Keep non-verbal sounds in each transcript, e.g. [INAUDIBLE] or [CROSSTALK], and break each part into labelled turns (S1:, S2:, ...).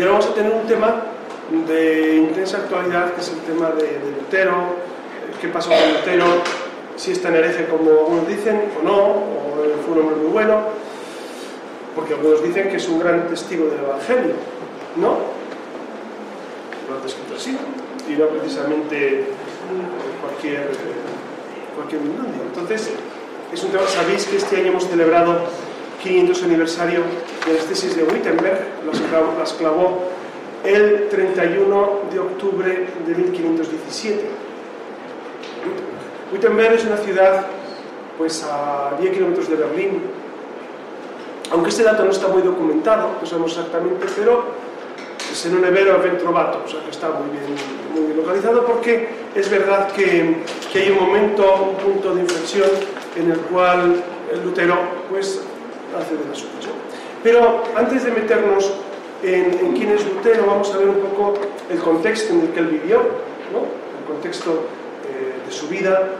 S1: Y ahora vamos a tener un tema de intensa actualidad, que es el tema de, de Lutero, qué pasó con Lutero, si es tan hereje como algunos dicen o no, o fue un hombre muy bueno, porque algunos dicen que es un gran testigo del Evangelio, ¿no? Lo han descrito así, y no precisamente cualquier, cualquier. Entonces, es un tema, sabéis que este año hemos celebrado 500 aniversario de las tesis de Wittenberg, las clavó, el 31 de octubre de 1517. Wittenberg es una ciudad pues a 10 kilómetros de Berlín, aunque este dato no está muy documentado, no sabemos exactamente, pero es en un evero ben trovato, o sea que está muy bien, muy bien localizado porque es verdad que, que, hay un momento, un punto de inflexión en el cual el Lutero pues hace de las suyas. Pero antes de meternos en, en, quién es Lutero, vamos a ver un poco el contexto en el que él vivió, ¿no? el contexto eh, de su vida.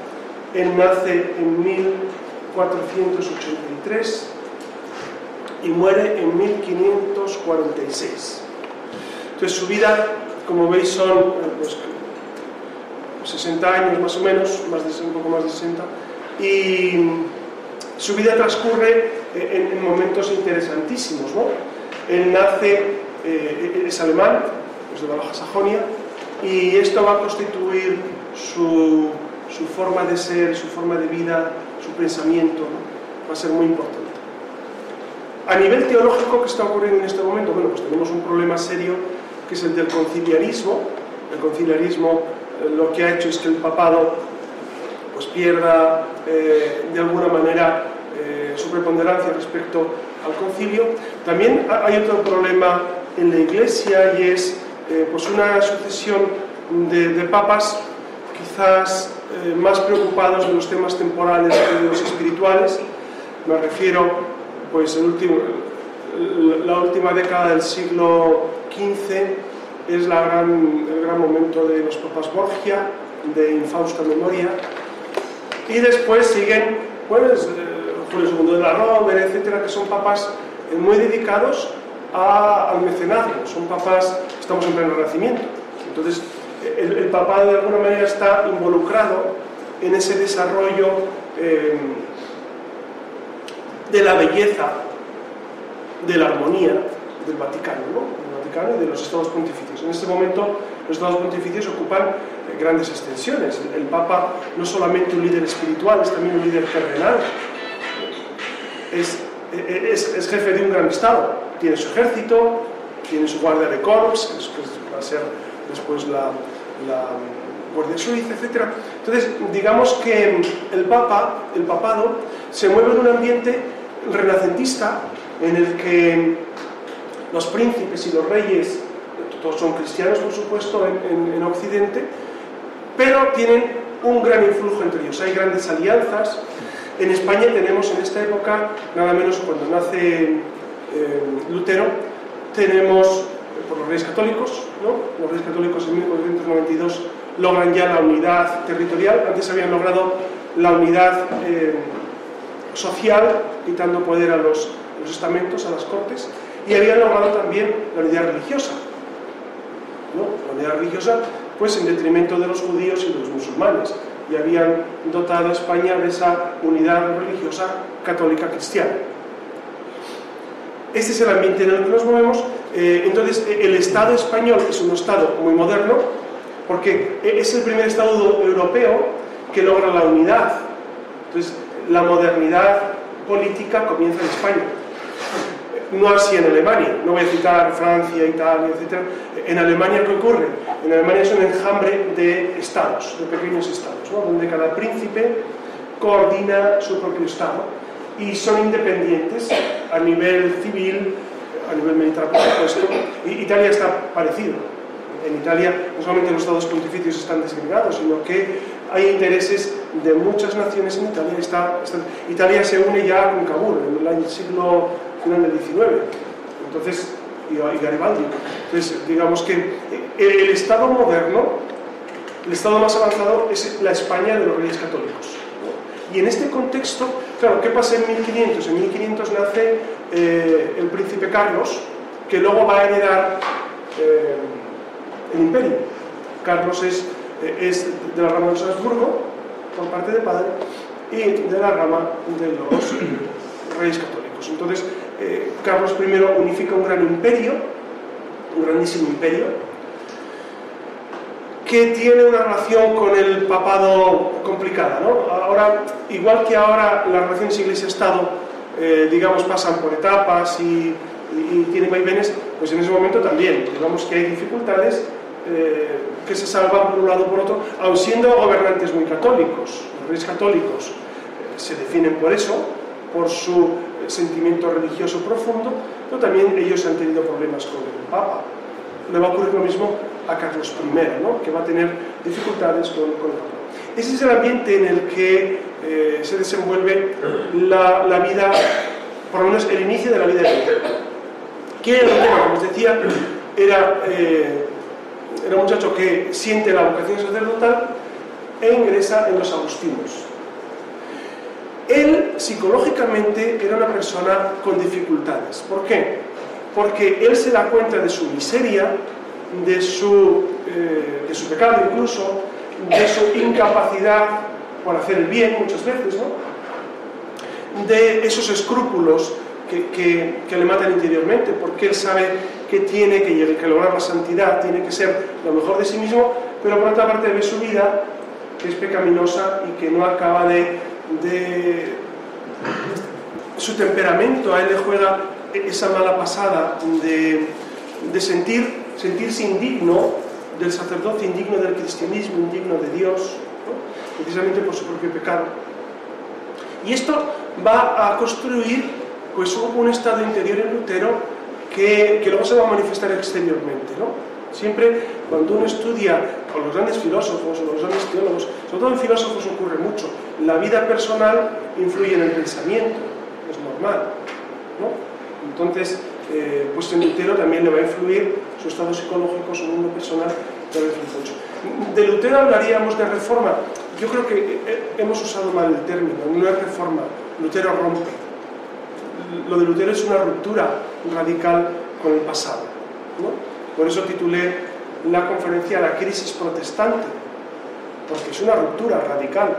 S1: Él nace en 1483 y muere en 1546. Entonces su vida, como veis, son pues, 60 años más o menos, más de, un poco más de 60, y su vida transcurre en, en momentos interesantísimos. ¿no? Él nace, eh, es alemán, es de la Baja Sajonia, y esto va a constituir su, su, forma de ser, su forma de vida, su pensamiento, va a ser muy importante. A nivel teológico, ¿qué está ocurriendo en este momento? Bueno, pues tenemos un problema serio que es el del conciliarismo. El conciliarismo eh, lo que ha hecho es que el papado pues pierda eh, de alguna manera eh, su preponderancia respecto al concilio. También hay otro problema en la iglesia y es eh, pues una sucesión de, papas quizás eh, más preocupados de los temas temporales que de los espirituales. Me refiero pues el último, la última década del siglo XV es el gran momento de los papas Borgia, de infausta memoria, y después siguen pues, Julio II de la Romer, etcétera, que son papas eh, muy dedicados al mecenazgo, son papas, estamos en pleno renacimiento. Entonces, el, el papado de alguna manera está involucrado en ese desarrollo eh, de la belleza, de la armonía del Vaticano, ¿no? del Vaticano y de los estados pontificios. En este momento, los estados pontificios ocupan eh, grandes extensiones. El, el Papa no solamente un líder espiritual, es también un líder terrenal. Es, es, jefe de un gran estado. Tiene su ejército, tiene su guardia de corps, que, va a ser después la, Guardia Suiza, etc. Entonces, digamos que el Papa, el papado, se mueve en un ambiente renacentista en el que los príncipes y los reyes, todos son cristianos por supuesto en Occidente, pero tienen un gran influjo entre ellos. Hay grandes alianzas. En España tenemos en esta época, nada menos cuando nace eh, Lutero, tenemos por los reyes católicos, ¿no? los reyes católicos en 1492 logran ya la unidad territorial, antes habían logrado la unidad eh, social, quitando poder a los, a los, estamentos, a las cortes, y habían logrado también la unidad religiosa. ¿no? La unidad religiosa, pues en detrimento de los judíos y de los musulmanes, y habían dotado a España de esa unidad religiosa católica cristiana. Este es el ambiente en el que nos movemos. Eh, entonces, el Estado español es un Estado muy moderno, porque es el primer Estado europeo que logra la unidad. Entonces, la modernidad política comienza en España. No así en Alemania, no voy a citar Francia, Italia, etc. En Alemania, ¿qué ocurre? En Alemania es un enjambre de estados, de pequeños estados, ¿no? donde cada príncipe coordina su propio estado y son independientes a nivel civil, a nivel militar, por supuesto. Y Italia está parecido. En Italia no solamente los estados pontificios están desagregados, sino que hay intereses de muchas naciones en Italia. Está, está, Italia se une ya con Cavour en el siglo final del XIX. Entonces, y, Garibaldi. Entonces, digamos que el Estado moderno, el Estado más avanzado es la España de los reyes católicos. Y en este contexto, claro, ¿qué pasa en 1500? En 1500 nace eh, el príncipe Carlos, que luego va a heredar eh, el imperio. Carlos es, eh, es de la rama de Salzburgo, por parte de padre, y de la rama de los [COUGHS] reyes católicos. Entonces, Carlos I unifica un gran imperio, un grandísimo imperio, que tiene una relación con el papado complicada. ¿no? Ahora, igual que ahora las relaciones iglesia-estado, eh, digamos, pasan por etapas y, y, tienen vaivenes, pues en ese momento también, digamos que hay dificultades eh, que se salvan por un lado o por otro, aun siendo gobernantes muy católicos. Los reyes católicos eh, se definen por eso, por su sentimiento religioso profundo, pero también ellos han tenido problemas con el Papa. Le va a ocurrir lo mismo a Carlos I, ¿no? que va a tener dificultades con, con el. Ese es el ambiente en el que eh, se desenvuelve la, la, vida, por lo menos el inicio de la vida de Lutero. ¿Quién era? Como os decía, era, eh, era un muchacho que siente la vocación sacerdotal e ingresa en los agustinos. Él psicológicamente era una persona con dificultades. ¿Por qué? Porque él se da cuenta de su miseria, de su, eh, de su pecado incluso, de su incapacidad por hacer el bien muchas veces, ¿no? de esos escrúpulos que, que, que, le matan interiormente, porque él sabe que tiene que, que lograr la santidad, tiene que ser lo mejor de sí mismo, pero por otra parte ve su vida que es pecaminosa y que no acaba de, de su temperamento, a él le juega esa mala pasada de, de sentir, sentirse indigno del sacerdote, indigno del cristianismo, indigno de Dios, precisamente por su propio pecado. Y esto va a construir pues, un, estado interior en Lutero que, que, luego se va a manifestar exteriormente. ¿no? Siempre cuando uno estudia con los grandes filósofos o los grandes teólogos, sobre todo en filósofos ocurre mucho, la vida personal influye en el pensamiento, es normal. ¿no? Entonces, eh, pues en Lutero también le va a influir su estado psicológico, su mundo personal del 18. De Lutero hablaríamos de reforma. Yo creo que hemos usado mal el término, no es reforma, Lutero rompe. Lo de Lutero es una ruptura radical con el pasado. ¿no? Por eso titulé la conferencia La crisis protestante, porque es una ruptura radical,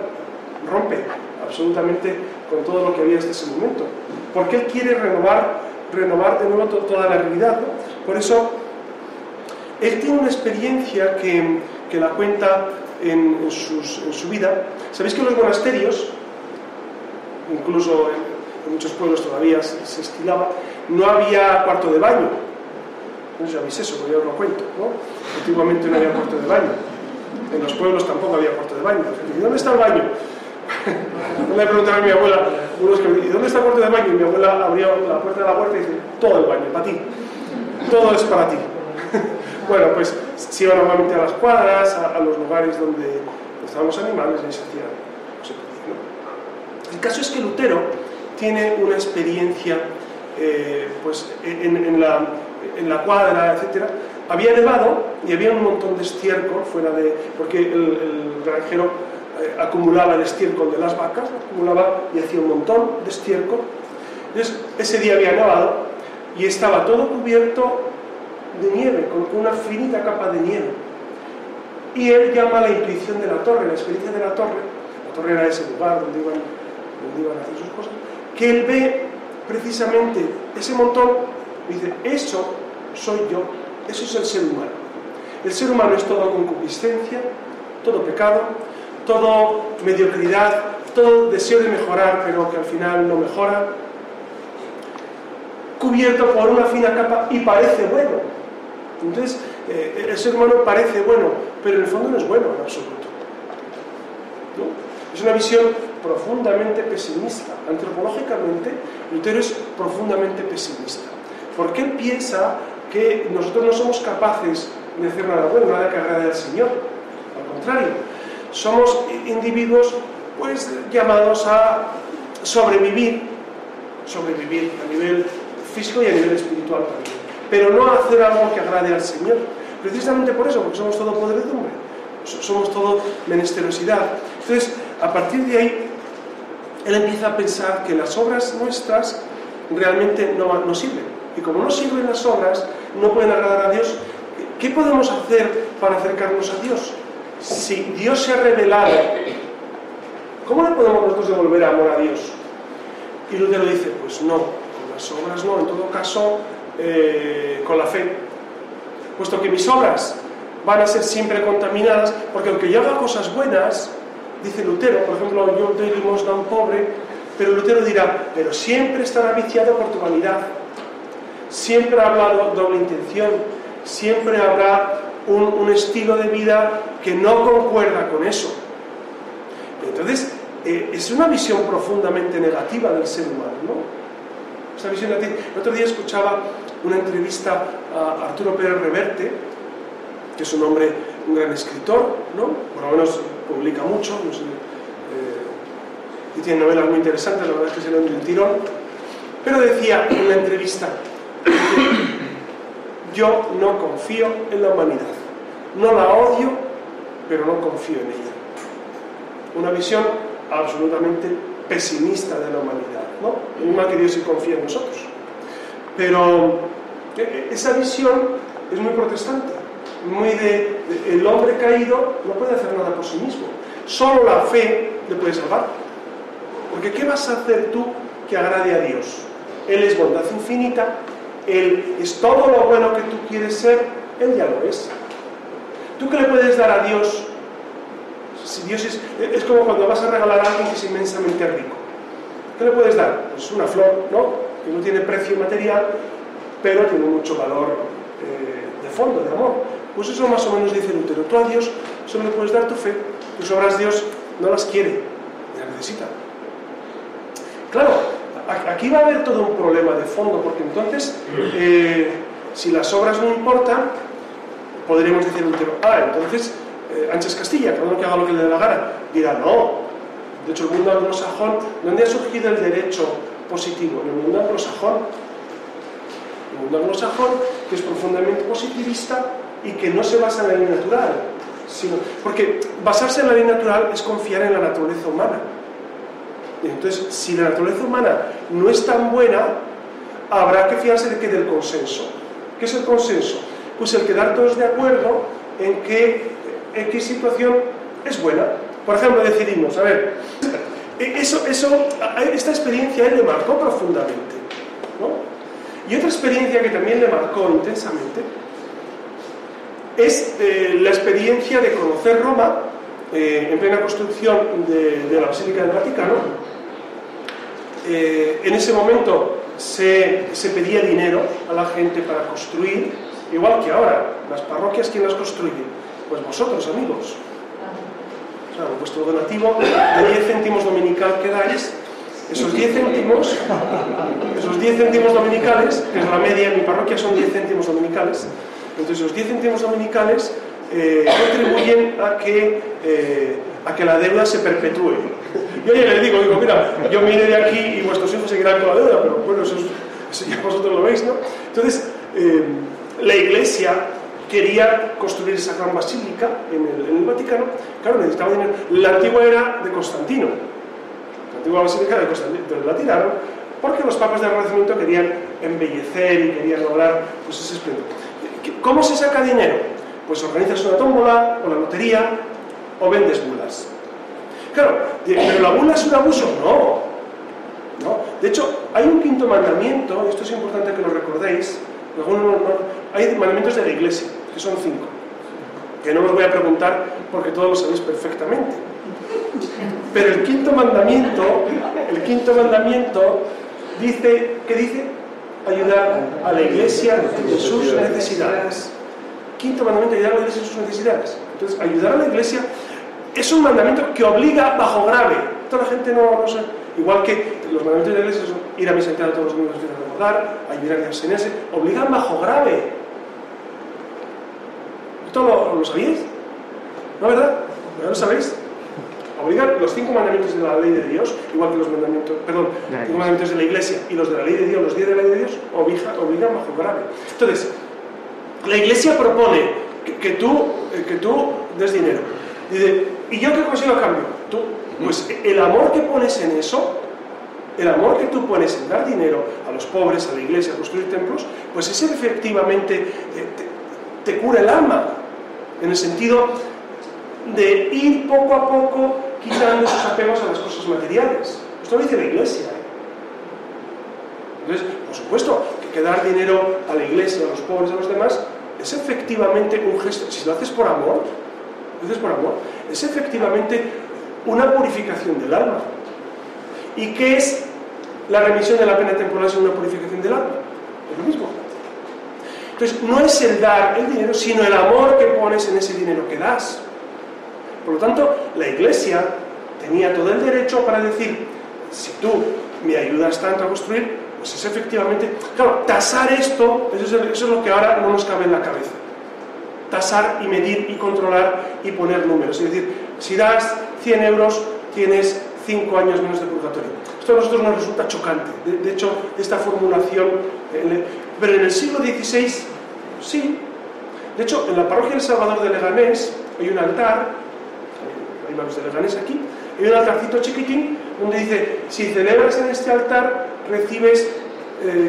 S1: rompe absolutamente con todo lo que había hasta ese momento. Porque él quiere renovar renovar de nuevo toda la realidad. ¿no? Por eso, él tiene una experiencia que, que la cuenta en, en, sus, en, su vida. Sabéis que en los monasterios, incluso en, muchos pueblos todavía se, estilaba, no había cuarto de baño. No sabéis eso, porque yo os lo cuento. ¿no? Antiguamente no había cuarto de baño. En los pueblos tampoco había cuarto de baño. ¿Y dónde está el baño? [LAUGHS] le preguntaba a mi abuela, unos que ¿y dónde está el cuarto de baño? Y mi abuela abrió la puerta de la puerta y dice, todo el baño, para ti. Todo es para ti. [LAUGHS] bueno, pues se iba normalmente a las cuadras, a, a los lugares donde estaban los animales y se hacía ¿no? El caso es que Lutero tiene una experiencia eh, pues en, en, la, en la cuadra, etcétera, había nevado y había un montón de estiércol fuera de... porque el, el granjero eh, acumulaba el estiércol de las vacas, acumulaba y hacía un montón de estiércol. Entonces, ese día había nevado y estaba todo cubierto de nieve, con una finita capa de nieve. Y él llama la intuición de la torre, la experiencia de la torre, la torre era ese lugar donde iban, donde iban a hacer sus cosas, que él ve precisamente ese montón y dice, eso soy yo, eso es el ser humano. El ser humano es todo concupiscencia, todo pecado, todo mediocridad, todo deseo de mejorar, pero que al final no mejora, cubierto por una fina capa y parece bueno. Entonces, eh, el ser humano parece bueno, pero en el fondo no es bueno en absoluto. ¿no? Es una visión profundamente pesimista. Antropológicamente, Lutero es profundamente pesimista. Porque él piensa que nosotros no somos capaces de hacer nada bueno, nada que agrade al Señor. Al contrario, somos individuos pues llamados a sobrevivir, sobrevivir a nivel físico y a nivel espiritual también, pero no hacer algo que agrade al Señor. Precisamente por eso, porque somos todo podredumbre, somos todo menesterosidad. Entonces, a partir de ahí, él empieza a pensar que las obras nuestras realmente no sirven. Y como no sirven las obras, no pueden agradar a Dios ¿qué podemos hacer para acercarnos a Dios? Si Dios se ha revelado, ¿cómo le podemos nosotros devolver amor a Dios? Y Lutero dice, pues no, con las obras no, en todo caso, eh, con la fe. Puesto que mis obras van a ser siempre contaminadas, porque aunque yo haga cosas buenas, dice Lutero, por ejemplo, yo doy limosna a un pobre, pero Lutero dirá, pero siempre estará viciado por tu vanidad, siempre habrá doble intención, siempre habrá un, estilo de vida que no concuerda con eso. Entonces, eh, es una visión profundamente negativa del ser humano, ¿no? El otro día escuchaba una entrevista a Arturo Pérez Reverte, que es un hombre, un gran escritor, ¿no? Por lo menos publica mucho, no sé, y tiene novelas muy interesantes, la verdad es que se lo un tirón, pero decía en una entrevista, yo no confío en la humanidad, no la odio, pero no confío en ella. Una visión absolutamente pesimista de la humanidad, ¿no? Misma que Dios sí confía en nosotros. Pero e, e, esa visión es muy protestante, muy de, el hombre caído no puede hacer nada por sí mismo. Solo la fe le puede salvar. Porque ¿qué vas a hacer tú que agrade a Dios? Él es bondad infinita, Él es todo lo bueno que tú quieres ser, Él ya lo es. ¿Tú qué le puedes dar a Dios? Si Dios es, es como cuando vas a regalar a alguien que es inmensamente rico. ¿Qué le puedes dar? Pues una flor, ¿no? Que no tiene precio material, pero tiene mucho valor eh, de fondo, de amor. Pues eso más o menos dice Lutero. Tú a Dios solo le puedes dar tu fe. Tus obras Dios no las quiere, las necesita. Claro, aquí va a haber todo un problema de fondo, porque entonces, eh, si las obras no importan, podríamos decir ah, entonces, eh, Castilla, cada que haga lo que le dé la gana, dirá, no. De hecho, el mundo anglosajón, ¿dónde ha surgido el derecho positivo? En el mundo anglosajón. El mundo anglosajón, que es profundamente positivista y que no se basa en la ley natural, sino, porque basarse en la ley natural es confiar en la naturaleza humana. Entonces, si la naturaleza humana no es tan buena, habrá que fiarse de que del consenso. ¿Qué es el consenso? Pues el quedar todos de acuerdo en que X situación es buena. Por ejemplo, decidimos, a ver, eso, eso, esta experiencia él le marcó profundamente. Y otra experiencia que también le marcó intensamente es eh, la experiencia de conocer Roma eh, en plena construcción de, de la Basílica del Vaticano eh, en ese momento se, pedía dinero a la gente para construir, igual que ahora, las parroquias, ¿quién las construye? Pues vosotros, amigos. O sea, vuestro donativo de 10 céntimos dominical que dais, esos 10 céntimos, esos 10 céntimos dominicales, que es la media en mi parroquia son 10 céntimos dominicales, entonces esos 10 céntimos dominicales eh, contribuyen a que, eh, a que la deuda se perpetúe. Yo ya les digo, digo, mira, yo me iré de aquí y vuestros hijos seguirán con la deuda, pero bueno, eso, ya vosotros lo veis, ¿no? Entonces, eh, la Iglesia quería construir esa gran basílica en el, Vaticano, claro, necesitaba dinero. La antigua era de Constantino, la antigua basílica de Constantino, la tiraron porque los papas del Renacimiento querían embellecer y querían lograr pues, ese esplendor. ¿Cómo se saca dinero? Pues organizas una tómbola o la lotería o vendes bulas. Claro, ¿pero la bula es un abuso? No. no. De hecho, hay un quinto mandamiento, y esto es importante que lo recordéis, hay mandamientos de la iglesia, que son cinco, que no os voy a preguntar porque todos lo sabéis perfectamente. Pero el quinto mandamiento, el quinto mandamiento dice, ¿qué dice? Ayudar a la iglesia en sus necesidades. Quinto mandamiento, ayudar a la iglesia en sus necesidades. Entonces, ayudar a la iglesia es un mandamiento que obliga bajo grave. Toda la gente no, no sé. Igual que los mandamientos de la iglesia son ir a misa entera todos los domingos de recordar, ayudar a abstenerse, obligan bajo grave. ¿Esto lo, lo sabíais? ¿No, verdad? ¿Ya lo sabéis? Obligan los cinco mandamientos de la ley de Dios, igual que los mandamientos, perdón, los mandamientos de la iglesia y los de la ley de Dios, los diez de la ley de Dios, obligan bajo grave. Entonces, la iglesia propone que, tú, eh, que tú des dinero. Dice, ¿Y yo qué consigo a cambio? Tú, pues el amor que pones en eso, el amor que tú pones en dar dinero a los pobres, a la iglesia, a construir templos, pues ese efectivamente eh, te cura el alma, en el sentido de ir poco a poco quitando esos apegos a las cosas materiales. Esto lo dice la iglesia. ¿eh? Entonces, por supuesto, que dar dinero a la iglesia, a los pobres, a los demás, es efectivamente un gesto, si lo haces por amor, por amor, es efectivamente una purificación del alma. ¿Y qué es la remisión de la pena temporal sin una purificación del alma? Es lo mismo. Entonces, no es el dar el dinero, sino el amor que pones en ese dinero que das. Por lo tanto, la iglesia tenía todo el derecho para decir, si tú me ayudas tanto a construir, pues es efectivamente, claro, tasar esto, eso es, lo que ahora no nos cabe en la cabeza. Tasar y medir y controlar y poner números. Es decir, si das 100 euros, tienes 5 años menos de purgatorio. Esto a nosotros nos resulta chocante. De, hecho, esta formulación, pero en el siglo XVI, sí. De hecho, en la parroquia del Salvador de Leganés hay un altar, hay varios de Leganés aquí, hay un altarcito chiquitín donde dice, si celebras en este altar, recibes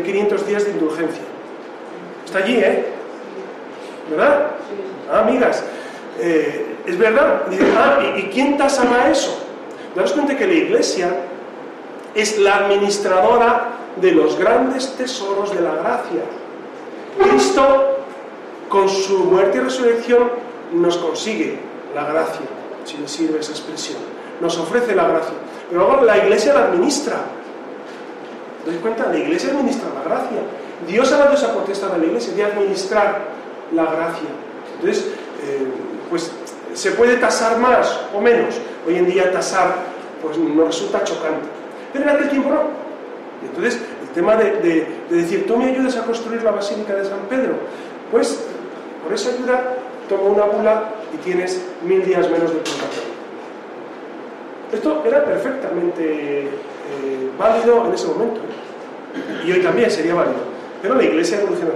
S1: 500 eh, días de indulgencia. Está allí, ¿eh? ¿Verdad? Ah, amigas. Eh, es verdad. ah, ¿y, quién tasará eso? Daros cuenta que la iglesia es la administradora de los grandes tesoros de la gracia. Cristo, con su muerte y resurrección, nos consigue la gracia, si le sirve esa expresión. Nos ofrece la gracia. Pero luego la iglesia la administra. ¿Te cuenta? La iglesia administra la gracia. Dios ha dado esa potestad a la iglesia de administrar la gracia. Entonces, eh, pues se puede tasar más o menos. Hoy en día tasar pues nos resulta chocante. Pero en aquel tiempo no. Y entonces, el tema de, decir, tú me ayudas a construir la Basílica de San Pedro, pues por esa ayuda toma una bula y tienes mil días menos de purgatorio. Esto era perfectamente eh, válido en ese momento. ¿eh? Y hoy también sería válido. Pero la iglesia evolucionó.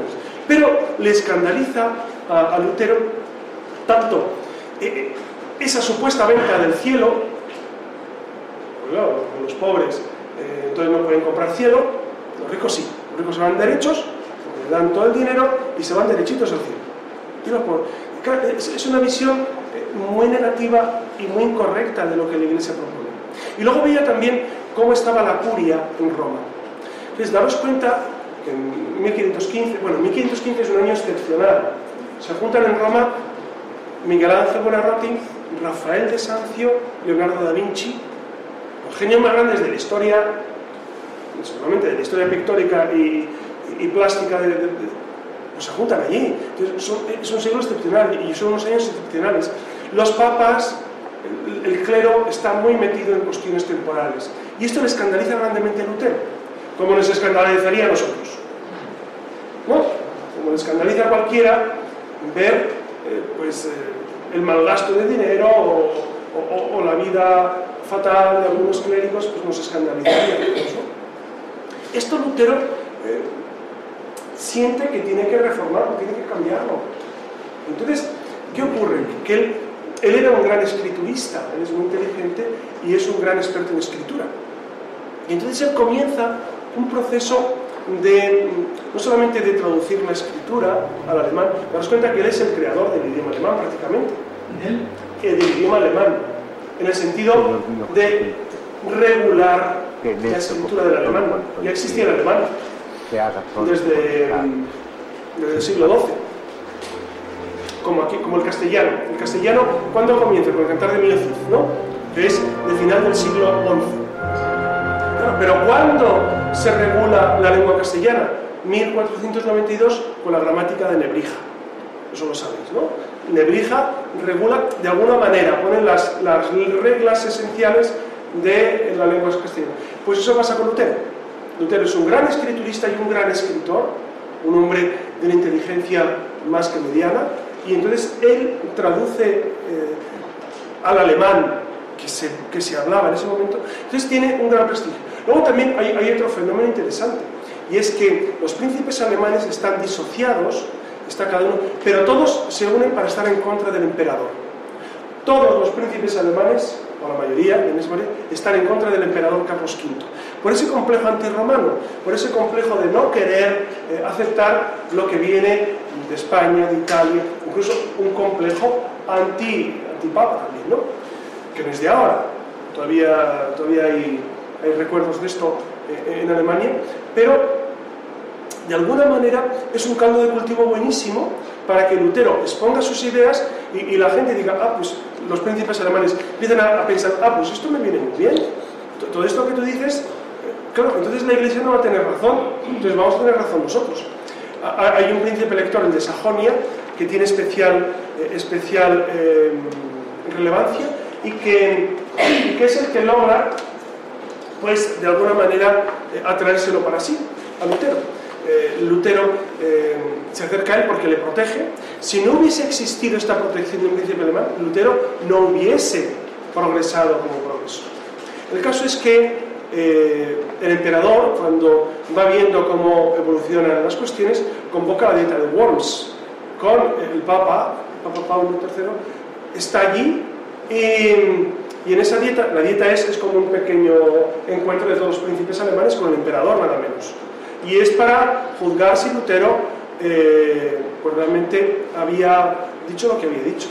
S1: Pero le escandaliza a Lutero tanto eh, esa supuesta venta del cielo, pues los pobres eh, entonces no pueden comprar cielo, los ricos sí, los ricos se van derechos, le dan todo el dinero y se van derechitos al cielo. Es una visión eh, muy negativa y muy incorrecta de lo que la Iglesia propone. Y luego veía también cómo estaba la curia en Roma. Entonces, daros cuenta que en 1515, bueno, 1515 es un año excepcional. Se juntan en Roma Miguel Ángel Buonarroti, Rafael de Sancio, Leonardo da Vinci, los genios más grandes de la historia, seguramente de la historia pictórica y, plástica, de, pues se juntan allí. son, es un siglo excepcional y son unos años excepcionales. Los papas, el, clero está muy metido en cuestiones temporales. Y esto le escandaliza grandemente a Lutero, como nos escandalizaría a nosotros. ¿No? Como le escandaliza a cualquiera ver eh, pues, eh, el mal gasto de dinero o, la vida fatal de algunos clérigos, pues nos escandalizaría. Esto Lutero eh, siente que tiene que reformarlo, tiene que cambiarlo. Entonces, ¿qué ocurre? Que él era un gran escriturista, él es muy inteligente y es un gran experto en escritura. Y entonces él comienza un proceso de, no solamente de traducir la escritura al alemán, daros cuenta que él es el creador del idioma alemán prácticamente, del idioma alemán, en el sentido de regular la escritura del alemán. Ya existía el alemán. Desde, el siglo XII, como, aquí, como el castellano. El castellano, ¿cuándo comienza? Con el cantar de Miocid, ¿no? Que es de final del siglo XI. Pero ¿cuándo se regula la lengua castellana? 1492 con la gramática de Nebrija. Eso lo sabéis, ¿no? Nebrija regula de alguna manera, pone las, las reglas esenciales de la lengua castellana. Pues eso pasa con Lutero. Lutero es un gran escriturista y un gran escritor, un hombre de una inteligencia más que mediana, y entonces él traduce eh, al alemán que se, que se hablaba en ese momento, entonces tiene un gran prestigio. Luego también hay, otro fenómeno interesante, y es que los príncipes alemanes están disociados, está cada uno, pero todos se unen para estar en contra del emperador. Todos los príncipes alemanes o la mayoría, de María, están en contra del emperador Carlos V. Por ese complejo antirromano, por ese complejo de no querer eh, aceptar lo que viene de España, de Italia, incluso un complejo anti, antipapa también, ¿no? que no es de ahora. Todavía, todavía hay, recuerdos de esto eh, en Alemania, pero de alguna manera es un caldo de cultivo buenísimo para que Lutero exponga sus ideas y, la gente diga, ah, pues los príncipes alemanes empiezan a, pensar, ah, pues esto me viene muy bien. Todo esto que tú dices, claro, entonces la iglesia no va a tener razón, entonces vamos a tener razón nosotros. Hay un príncipe elector, el de Sajonia, que tiene especial, eh, eh, relevancia y que, es el que logra, pues, de alguna manera, eh, atraérselo para sí, a Lutero. Eh, Lutero se acerca a él porque le protege. Si no hubiese existido esta protección del príncipe alemán, Lutero no hubiese progresado como progresor. El caso es que el emperador, cuando va viendo cómo evolucionan las cuestiones, convoca la dieta de Worms con el Papa, Papa Pablo III, está allí y, en esa dieta, la dieta es, es como un pequeño encuentro de todos los príncipes alemanes con el emperador, nada menos y es para juzgar si Lutero eh, pues realmente había dicho lo que había dicho.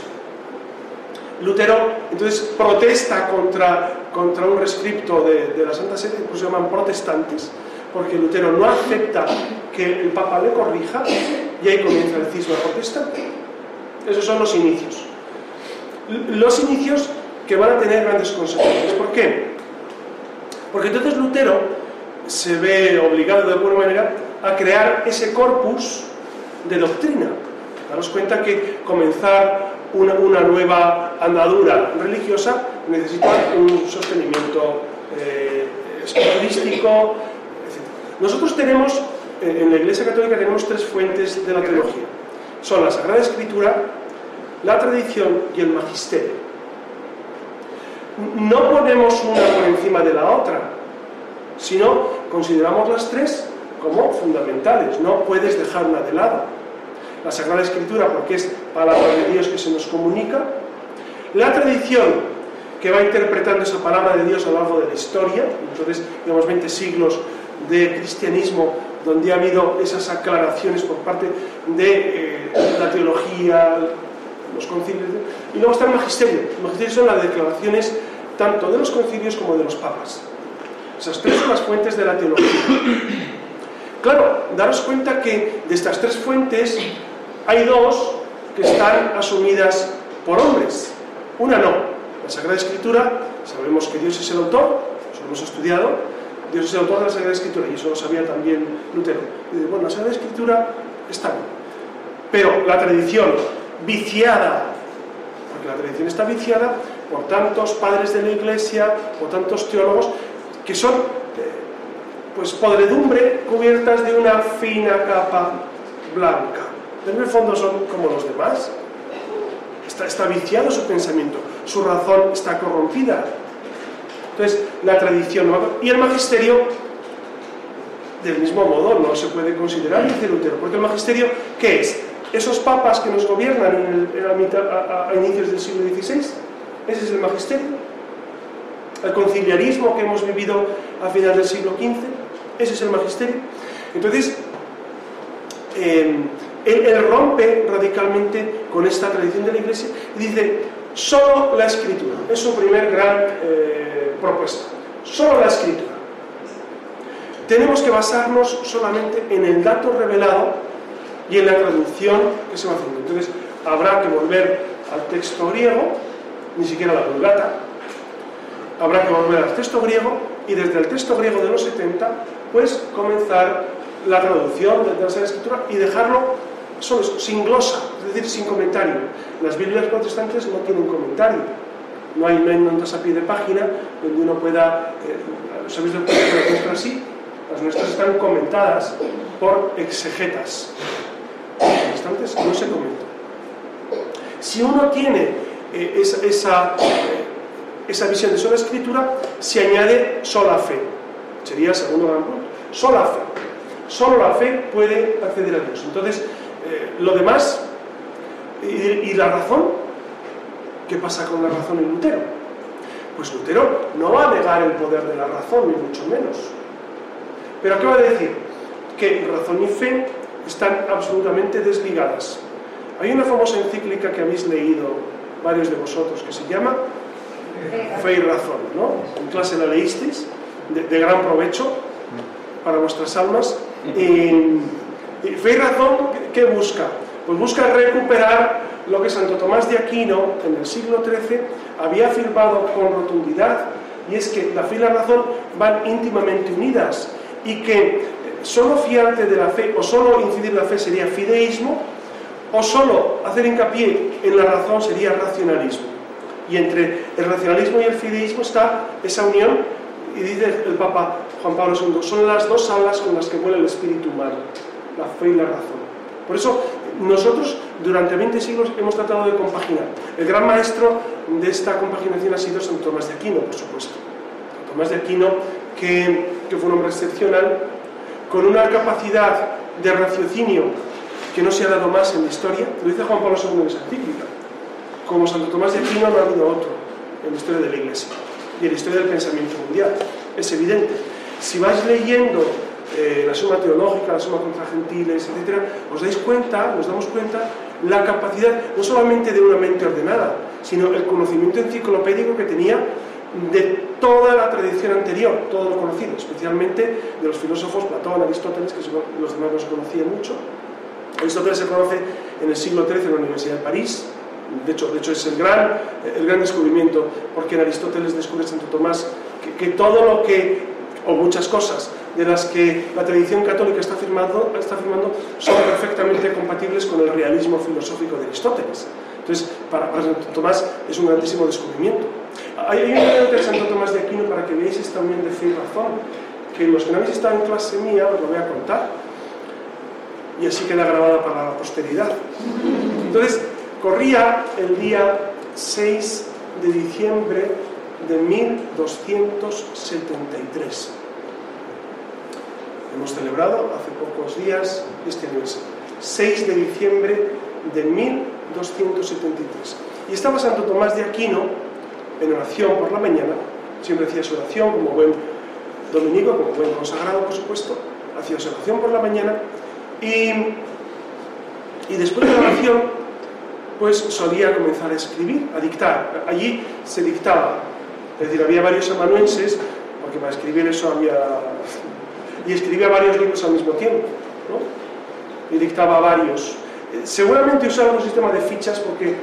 S1: Lutero entonces protesta contra, contra un rescripto de, la Santa Sede, pues se llaman protestantes, porque Lutero no acepta que el Papa le corrija y ahí comienza el cisma protestante. Esos son los inicios. Los inicios que van a tener grandes consecuencias. ¿Por qué? Porque entonces Lutero se ve obligado de alguna manera a crear ese corpus de doctrina. Daros cuenta que comenzar una, nueva andadura religiosa necesita un sostenimiento eh, Nosotros tenemos, eh, en la Iglesia Católica tenemos tres fuentes de la teología. Son la Sagrada Escritura, la tradición y el magisterio. No ponemos una por encima de la otra, sino consideramos las tres como fundamentales, no puedes dejar una de lado. La Sagrada Escritura, porque es palabra de Dios que se nos comunica, la tradición, que va interpretando esa palabra de Dios a lo largo de la historia, entonces, digamos, 20 siglos de cristianismo donde ha habido esas aclaraciones por parte de eh, la teología, los concilios, y luego está el magisterio. El magisterio son las declaraciones tanto de los concilios como de los papas. Esas tres son las fuentes de la teología. Claro, daros cuenta que de estas tres fuentes hay dos que están asumidas por hombres. Una no. La Sagrada Escritura, sabemos que Dios es el autor, eso lo hemos estudiado, Dios es el autor de la Sagrada Escritura, y eso lo sabía también Lutero. Y dice, bueno, la Sagrada Escritura está bien. Pero la tradición viciada, porque la tradición está viciada por tantos padres de la Iglesia, por tantos teólogos, que son eh, pues podredumbre cubiertas de una fina capa blanca. En el fondo son como los demás. Está, viciado su pensamiento, su razón está corrompida. Entonces, la tradición y el magisterio, del mismo modo, no se puede considerar, dice Lutero, porque el magisterio, ¿qué es? Esos papas que nos gobiernan a, a inicios del siglo XVI, ese es el magisterio el conciliarismo que hemos vivido a finales del siglo XV, ese es el magisterio. Entonces, em, él, rompe radicalmente con esta tradición de la Iglesia y dice, solo la escritura, es su primer gran eh, propuesta, solo la escritura. Tenemos que basarnos solamente en el dato revelado y en la traducción que se va haciendo. Entonces, habrá que volver al texto griego, ni siquiera la vulgata, habrá que volver al texto griego y desde el texto griego de los 70, pues comenzar la traducción de la Escritura y dejarlo solo sin glosa, es decir, sin comentario. Las Biblias protestantes no tienen comentario. No hay, notas a pie de página donde uno pueda. Eh, ¿Sabéis de las nuestras sí? Las nuestras están comentadas por exegetas. Los protestantes no se comentan. Si uno tiene eh, esa, esa visión de sola escritura, se añade sola fe. Sería el segundo gran punto. Sola fe. Solo la fe puede acceder a Dios. Entonces, eh, lo demás, y, la razón, ¿qué pasa con la razón en Lutero? Pues Lutero no va a negar el poder de la razón, ni mucho menos. Pero ¿qué va a decir? Que razón y fe están absolutamente desligadas. Hay una famosa encíclica que habéis leído varios de vosotros que se llama Fe y Razón, ¿no? En clase la leísteis, de, gran provecho para vuestras almas. Y, y Razón, ¿qué busca? Pues busca recuperar lo que Santo Tomás de Aquino en el siglo XIII había afirmado con rotundidad, y es que la fe y la razón van íntimamente unidas y que solo fiarte de la fe o solo incidir en la fe sería fideísmo o solo hacer hincapié en la razón sería racionalismo. Y entre el racionalismo y el fideísmo está esa unión, y dice el Papa Juan Pablo II, son las dos alas con las que vuela el espíritu humano, la fe y la razón. Por eso nosotros durante 20 siglos hemos tratado de compaginar. El gran maestro de esta compaginación ha sido San Tomás de Aquino, por supuesto. Tomás de Aquino, que, que fue un hombre excepcional, con una capacidad de raciocinio que no se ha dado más en la historia, lo dice Juan Pablo II en esa encíclica. Como Santo Tomás de Aquino no ha habido otro en la historia de la Iglesia y en la historia del pensamiento mundial. Es evidente. Si vais leyendo eh, la suma teológica, la suma contra gentiles, etc., os dais cuenta, nos damos cuenta, la capacidad no solamente de una mente ordenada, sino el conocimiento enciclopédico que tenía de toda la tradición anterior, todo lo conocido, especialmente de los filósofos Platón, Aristóteles, que los demás no se conocían mucho. Aristóteles se conoce en el siglo XIII en la Universidad de París, de hecho, de hecho es el gran, el gran descubrimiento, porque en Aristóteles descubre Santo Tomás que, todo lo que, o muchas cosas, de las que la tradición católica está afirmando, está afirmando son perfectamente compatibles con el realismo filosófico de Aristóteles. Entonces, para, Santo Tomás es un grandísimo descubrimiento. Hay, un libro de Santo Tomás de Aquino para que veáis esta unión de fe razón, que los que no habéis estado en clase mía os lo voy a contar, y así queda grabada para la posteridad. Entonces, corría el día 6 de diciembre de 1273. Hemos celebrado hace pocos días este aniversario. 6 de diciembre de 1273. Y estaba Santo Tomás de Aquino en oración por la mañana, siempre hacía su oración como buen dominico, como buen consagrado, por supuesto, hacía su oración por la mañana y, y después de la oración, pues solía comenzar a escribir, a dictar. Allí se dictaba, es decir, había varios amanuenses, porque para escribir eso había... y escribía varios libros al mismo tiempo, ¿no? Y dictaba varios. Seguramente usaba un sistema de fichas porque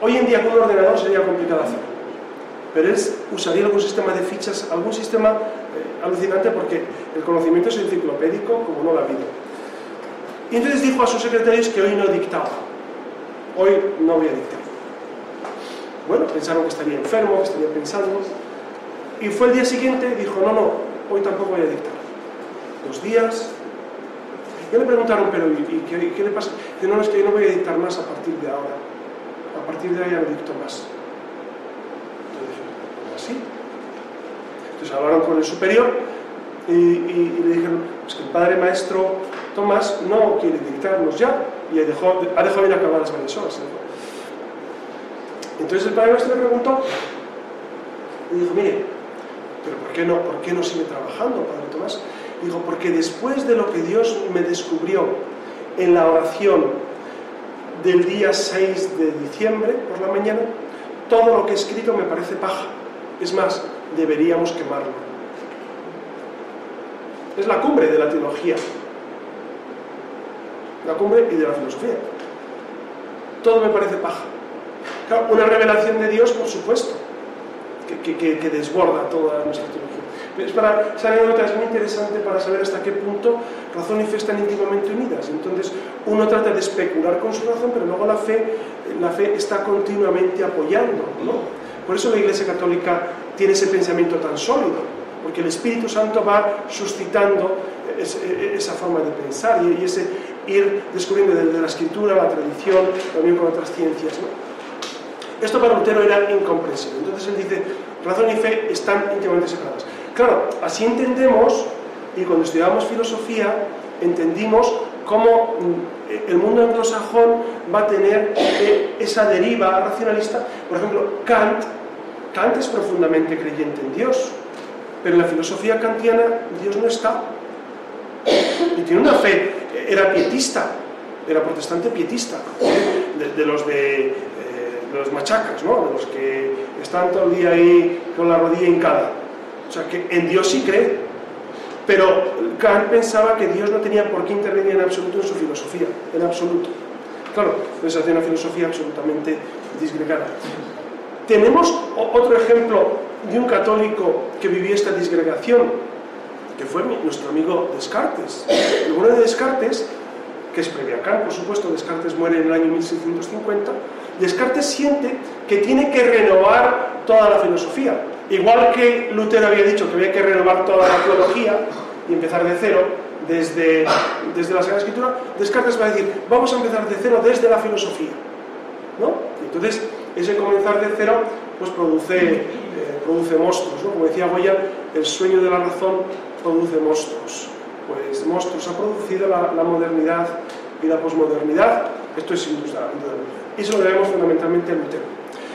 S1: hoy en día con un ordenador sería complicado hacerlo pero él usaría algún sistema de fichas, algún sistema eh, alucinante porque el conocimiento es enciclopédico como no ha habido. Y entonces dijo a sus secretarios que hoy no dictaba, hoy no voy a dictar. Bueno, pensaron que estaría enfermo, que estaría pensando, y fue el día siguiente y dijo, no, no, hoy tampoco voy a dictar. Dos días, y le preguntaron, pero ¿y, qué, le pasa? Dice, no, es que yo no voy a dictar más a partir de ahora. A partir de ahora ya no dicto más. Entonces hablaron con el superior y, le dijeron pues que el padre maestro Tomás no quiere dictarnos ya y dejó, ha dejado ir a acabar las varias horas. Entonces el padre maestro le preguntó y dijo, mire, pero ¿por qué no, por qué no sigue trabajando, padre Tomás? Dijo, porque después de lo que Dios me descubrió en la oración del día 6 de diciembre por la mañana, todo lo que he escrito me parece paja. Es más, deberíamos quemarlo. Es la cumbre de la teología, la cumbre y de la filosofía. Todo me parece paja. una revelación de Dios, por supuesto, que, desborda toda nuestra teología. Es para, esa anécdota es muy interesante para saber hasta qué punto razón y fe están íntimamente unidas. Entonces, uno trata de especular con su razón, pero luego la fe, la fe está continuamente apoyando. ¿no? Por eso la Iglesia Católica tiene ese pensamiento tan sólido, porque el Espíritu Santo va suscitando esa forma de pensar y ese ir descubriendo desde la escritura, la tradición, también con otras ciencias. Esto para Lutero era incomprensible. Entonces él dice, razón y fe están íntimamente separadas. Claro, así entendemos, y cuando estudiamos filosofía, entendimos cómo mm, el mundo anglosajón va a tener eh, esa deriva racionalista. Por ejemplo, Kant Kant es profundamente creyente en Dios, pero en la filosofía kantiana Dios no está. Y tiene una fe, era pietista, era protestante pietista, de, los de, los machacas, ¿no? de los que están todo el día ahí con la rodilla hincada. O sea, que en Dios sí cree, pero Kant pensaba que Dios no tenía por qué intervenir en absoluto en su filosofía, en absoluto. Claro, pues hacía una filosofía absolutamente disgregada. Tenemos otro ejemplo de un católico que vivía esta disgregación, que fue nuestro amigo Descartes. El bueno de Descartes, que es previa a Kant, por supuesto, Descartes muere en el año 1650, Descartes siente que tiene que renovar toda la filosofía. Igual que Lutero había dicho que había que renovar toda la teología y empezar de cero, desde, desde la Sagrada Escritura, Descartes va a decir, vamos a empezar de cero desde la filosofía. ¿no? Entonces, ese comenzar de cero pues produce, eh, produce monstruos. ¿no? Como decía Goya, el sueño de la razón produce monstruos. Pues monstruos ha producido la, modernidad y la posmodernidad. Esto es sin duda. Y eso lo debemos fundamentalmente a Lutero.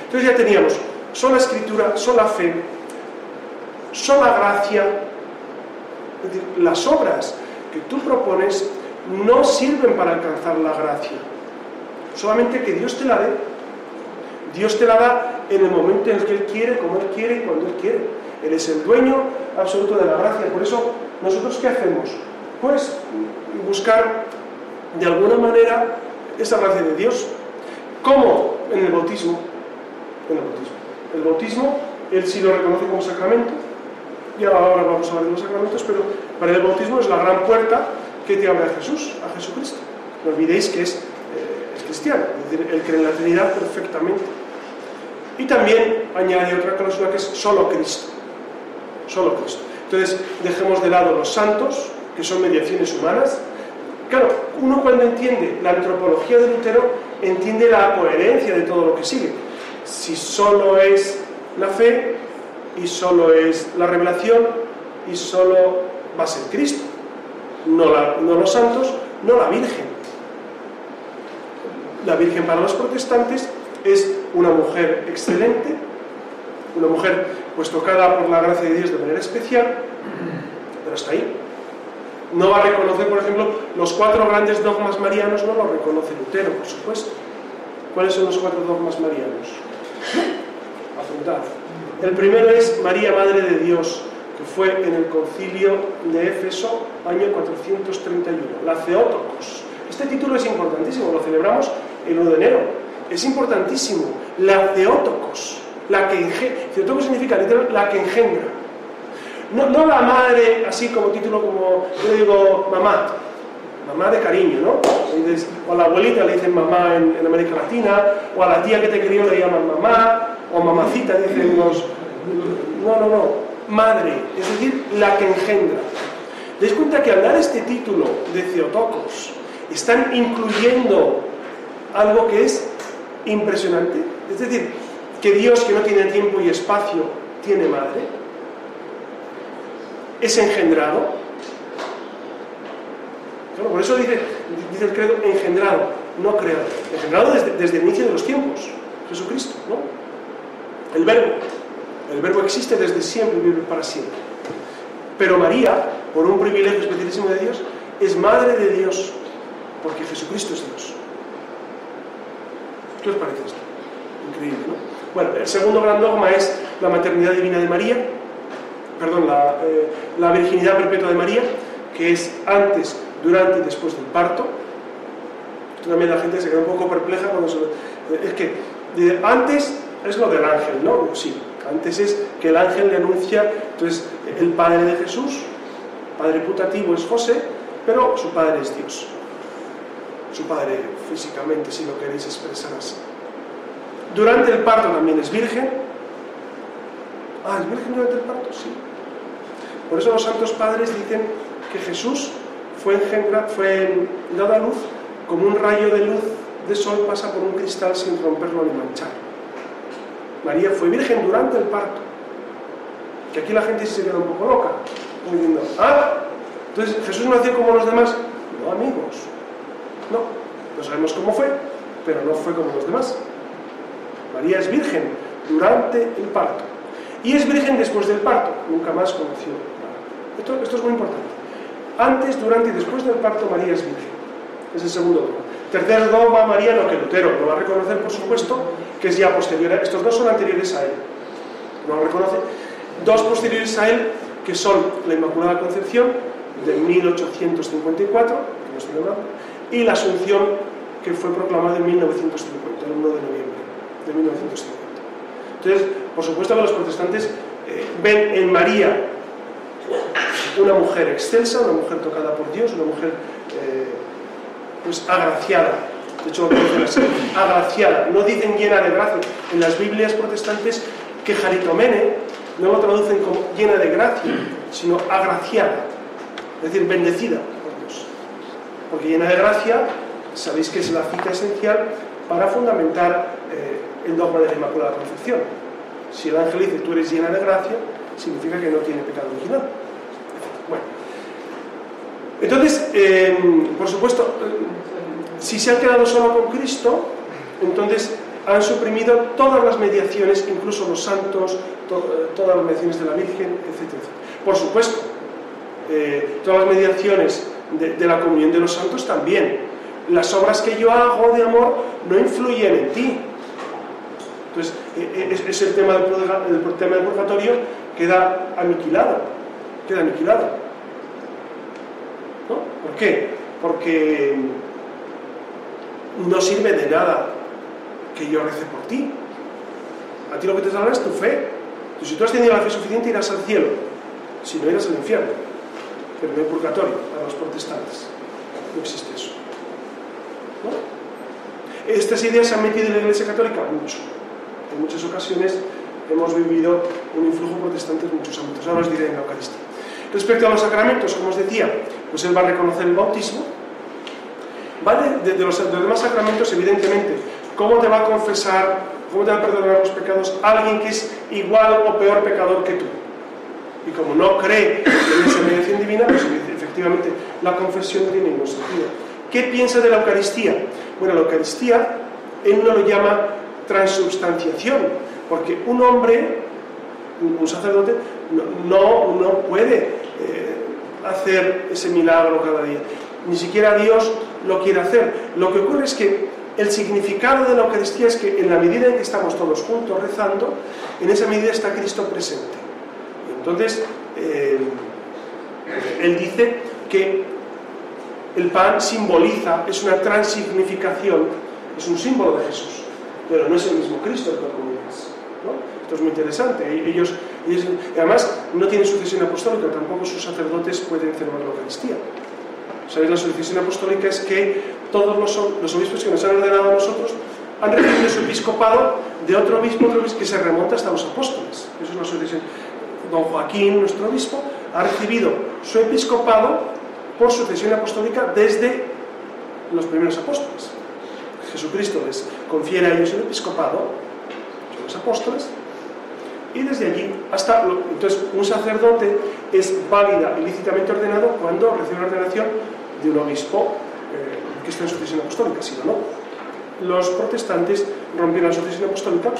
S1: Entonces ya teníamos sola escritura, sola fe, sola gracia. Es decir, las obras que tú propones no sirven para alcanzar la gracia. Solamente que Dios te la dé. Dios te la da en el momento en el que Él quiere, como Él quiere y cuando Él quiere. Él es el dueño absoluto de la gracia. Por eso, ¿nosotros qué hacemos? Pues buscar de alguna manera esa gracia de Dios. ¿Cómo? En el bautismo. En el bautismo. El bautismo, Él sí lo reconoce como sacramento. Y ahora vamos a hablar de los sacramentos, pero para el bautismo es la gran puerta que te abre a Jesús, a Jesucristo. No olvidéis que es, eh, es cristiano, es decir, Él cree en la Trinidad perfectamente. Y también añade otra cláusula que es solo Cristo. Solo Cristo. Entonces, dejemos de lado los santos, que son mediaciones humanas. Claro, uno cuando entiende la antropología de Lutero, entiende la coherencia de todo lo que sigue. Si solo es la fe, y solo es la revelación, y solo va a ser Cristo. No, los santos, no la Virgen. La Virgen para los protestantes es una mujer excelente, una mujer pues tocada por la gracia de Dios de manera especial, pero hasta ahí. No va a reconocer, por ejemplo, los cuatro grandes dogmas marianos, no los reconoce Lutero, por supuesto. ¿Cuáles son los cuatro dogmas marianos? Apuntad. El primero es María, Madre de Dios, que fue en el concilio de Éfeso, año 431, la Theotokos. Este título es importantísimo, lo celebramos el 1 de enero. Es importantísimo, la Theotokos, la que Theotokos significa literal la que engendra. No, no la madre, así como título, como yo digo, mamá, mamá de cariño, ¿no? O a la abuelita le dicen mamá en, América Latina, o a la tía que te crió le llaman mamá, o mamacita dicen los... No, no, no, madre, es decir, la que engendra. ¿Dais cuenta que al dar este título de Theotokos están incluyendo algo que es impresionante? Es decir, que Dios que no tiene tiempo y espacio tiene madre, es engendrado. Por eso dice, el credo engendrado, no creado. Engendrado desde, el inicio de los tiempos, Jesucristo, ¿no? El verbo. El verbo existe desde siempre y vive para siempre. Pero María, por un privilegio especialísimo de Dios, es madre de Dios, porque Jesucristo es Dios. ¿Qué os parece esto? Increíble, ¿no? Bueno, el segundo gran dogma es la maternidad divina de María, perdón, la, eh, la virginidad perpetua de María, que es antes, durante y después del parto. También la gente se queda un poco perpleja cuando se... Es que antes es lo del ángel, ¿no? Sí, antes es que el ángel le anuncia, entonces el padre de Jesús, padre putativo es José, pero su padre es Dios. Su padre físicamente, si lo queréis expresar así. Durante el parto también es virgen. Ah, ¿es virgen durante el parto? Sí. Por eso los santos padres dicen que Jesús fue, engendra, fue dado a luz como un rayo de luz de sol pasa por un cristal sin romperlo ni manchar. María fue virgen durante el parto. Que aquí la gente se queda un poco loca, diciendo, ah, entonces Jesús nació como los demás. No, amigos. No, no sabemos cómo fue, pero no fue como los demás. María es virgen durante el parto. Y es virgen después del parto, nunca más conoció. Esto, esto es muy importante. Antes, durante y después del parto, María es virgen. Es el segundo dogma. Tercer dogma mariano que Lutero lo va a reconocer, por supuesto, que es ya posterior. Estos dos son anteriores a él. No lo reconoce. Dos posteriores a él, que son la Inmaculada Concepción, de 1854, que estoy y la Asunción, que fue proclamada en 1950, el 1 de noviembre de 1950. Entonces, por supuesto que los protestantes eh, ven en María una mujer excelsa, una mujer tocada por Dios, una mujer eh, pues agraciada. De hecho, así, agraciada. No dicen llena de gracia. En las Biblias protestantes, que Jaritomene no lo traducen como llena de gracia, sino agraciada, es decir, bendecida por Dios. Porque llena de gracia, sabéis que es la cita esencial para fundamentar eh, el dogma de la Inmaculada Concepción. Si el ángel dice tú eres llena de gracia, significa que no tiene pecado original. Entonces, em, por supuesto, si se han quedado solo con Cristo, entonces han suprimido todas las mediaciones, incluso los santos, eh, todas las mediaciones de la Virgen, etc. Por supuesto, eh, todas las mediaciones de, la comunión de los santos también. Las obras que yo hago de amor no influyen en ti. Entonces, e, e, es, tema del, el tema del purgatorio queda aniquilado. Queda aniquilado. ¿No? ¿Por qué? Porque no sirve de nada que yo rece por ti. A ti lo que te salva es tu fe. si tú has tenido la fe suficiente, irás al cielo. Si no, irás al infierno. Pero no hay purgatorio para los protestantes. No existe eso. Estas ideas se han metido en la Iglesia Católica mucho. En muchas ocasiones hemos vivido un influjo protestante en muchos ámbitos. Ahora os diré en la Eucaristía. Respecto a los sacramentos, como os decía, pues él va a reconocer el bautismo. ¿Vale? De, los, de los demás sacramentos, evidentemente, ¿cómo te va a confesar, cómo te va a perdonar los pecados alguien que es igual o peor pecador que tú? Y como no cree en esa mediación divina, pues efectivamente la confesión tiene ningún sentido. ¿Qué piensa de la Eucaristía? Bueno, la Eucaristía, él no lo llama transubstanciación, porque un hombre, un sacerdote, no, no puede eh, hacer ese milagro cada día. Ni siquiera Dios lo quiere hacer. Lo que ocurre es que el significado de la Eucaristía es que en la medida en que estamos todos juntos rezando, en esa medida está Cristo presente. Entonces, eh, él dice que el pan simboliza, es una transignificación, es un símbolo de Jesús, pero no es el mismo Cristo el que ¿no? Esto es muy interesante. Ellos, ellos, además, no tienen sucesión apostólica, tampoco sus sacerdotes pueden celebrar la Eucaristía. ¿Sabéis? La sucesión apostólica es que todos los, los obispos que nos han ordenado a nosotros han recibido su episcopado de otro obispo, otro obispo que se remonta hasta los apóstoles. Eso es la sucesión. Don Joaquín, nuestro obispo, ha recibido su episcopado por sucesión apostólica desde los primeros apóstoles. Jesucristo les confiere a ellos el episcopado, son los apóstoles, y desde allí hasta... Entonces, un sacerdote es válida y lícitamente ordenado cuando recibe la ordenación de un obispo eh, que está en sucesión apostólica, si no, no. Los protestantes rompieron la sucesión apostólica,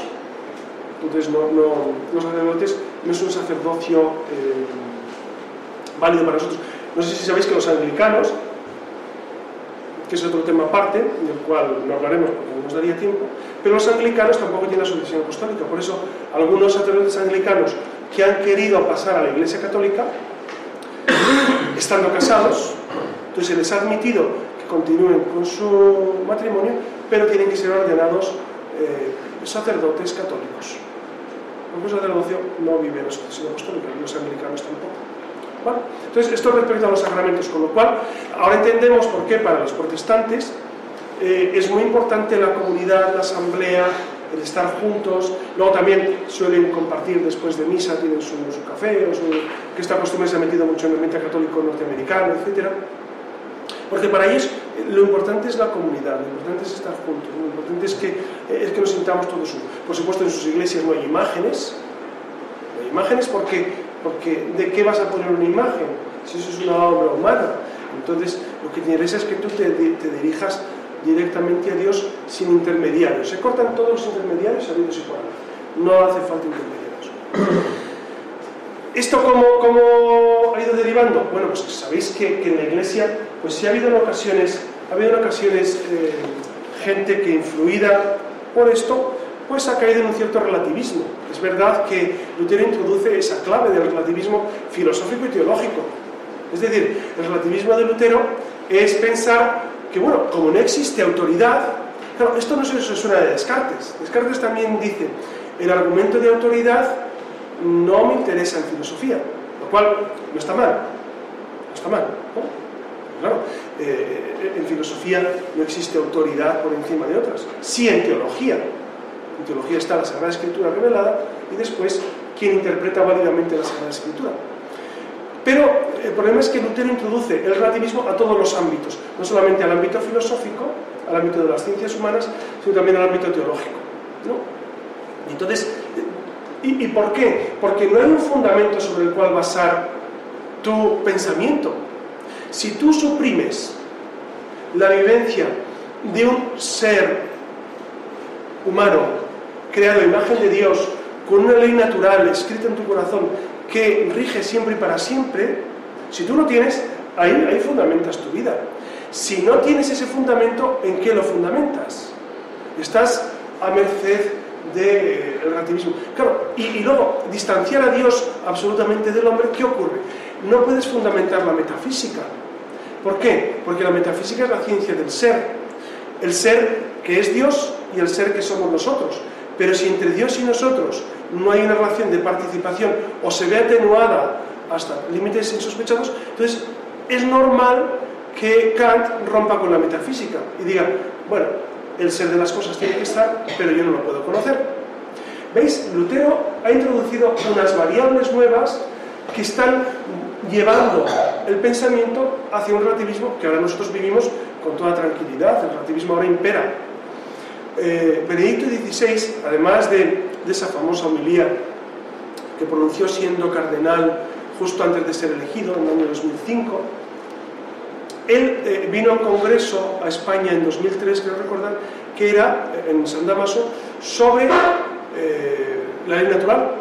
S1: entonces no, los sacerdotes no es un sacerdocio eh, válido para nosotros. No sé si sabéis que los anglicanos, que es otro tema aparte, del cual no hablaremos porque no nos daría tiempo, pero los anglicanos tampoco tienen la sucesión apostólica. Por eso, algunos sacerdotes anglicanos que han querido pasar a la Iglesia Católica, estando casados, entonces se les ha admitido que continúen con su matrimonio, pero tienen que ser ordenados eh, sacerdotes católicos. El sacerdocio no vive en la apostólica, los anglicanos tampoco. Entonces, esto respecto a los sacramentos, con lo cual, ahora entendemos por qué para los protestantes eh, es muy importante la comunidad, la asamblea, el estar juntos. Luego también suelen compartir después de misa, tienen su, café, o su, que esta costumbre se ha metido mucho en el ambiente católico norteamericano, etc. Porque para ellos eh, lo importante es la comunidad, lo importante es estar juntos, lo importante es que, eh, es que nos sintamos todos uno. Por supuesto, en sus iglesias no hay imágenes, no hay imágenes porque, porque ¿de qué vas a poner una imagen? Si eso es una obra humana. Entonces, lo que interesa es que tú te, te dirijas directamente a Dios sin intermediarios. Se cortan todos los intermediarios a Dios y por No hace falta intermediarios. [CLEARS THROAT] ¿Esto cómo, ha ido derivando? Bueno, pues sabéis que, en la Iglesia, pues sí ha habido en ocasiones, ha habido en ocasiones eh, gente que influida por esto, pues ha caído en un cierto relativismo. Es verdad que Lutero introduce esa clave del relativismo filosófico y teológico. Es decir, el relativismo de Lutero es pensar que, bueno, como no existe autoridad, claro, esto no se suena de Descartes. Descartes también dice, el argumento de autoridad no me interesa en filosofía, lo cual no está mal, no está mal, Claro, eh, en filosofía no existe autoridad por encima de otras, sí en teología. En teología está la Sagrada Escritura revelada y después quien interpreta válidamente la Sagrada Escritura. Pero el problema es que Lutero introduce el relativismo a todos los ámbitos, no solamente al ámbito filosófico, al ámbito de las ciencias humanas, sino también al ámbito teológico. Entonces, ¿y, por qué? Porque no hay un fundamento sobre el cual basar tu pensamiento. Si tú suprimes la vivencia de un ser humano creado a imagen de Dios, con una ley natural escrita en tu corazón, que rige siempre y para siempre, si tú lo tienes, ahí, ahí fundamentas tu vida. Si no tienes ese fundamento, ¿en qué lo fundamentas? Estás a merced del relativismo. Claro, y, luego, distanciar a Dios absolutamente del hombre, ¿qué ocurre? No puedes fundamentar la metafísica. ¿Por qué? Porque la metafísica es la ciencia del ser. El ser que es Dios y el ser que somos nosotros. Pero si entre Dios y nosotros no hay una relación de participación o se ve atenuada hasta límites insospechados, entonces es normal que Kant rompa con la metafísica y diga, bueno, el ser de las cosas tiene que estar, pero yo no lo puedo conocer. ¿Veis? Lutero ha introducido unas variables nuevas que están llevando el pensamiento hacia un relativismo que ahora nosotros vivimos con toda tranquilidad. El relativismo ahora impera. Eh, Benedicto XVI, además de, esa famosa homilía que pronunció siendo cardenal justo antes de ser elegido, en el año 2005, él eh, vino a un congreso a España en 2003, quiero recordar, que era eh, en San Damaso, sobre la ley natural.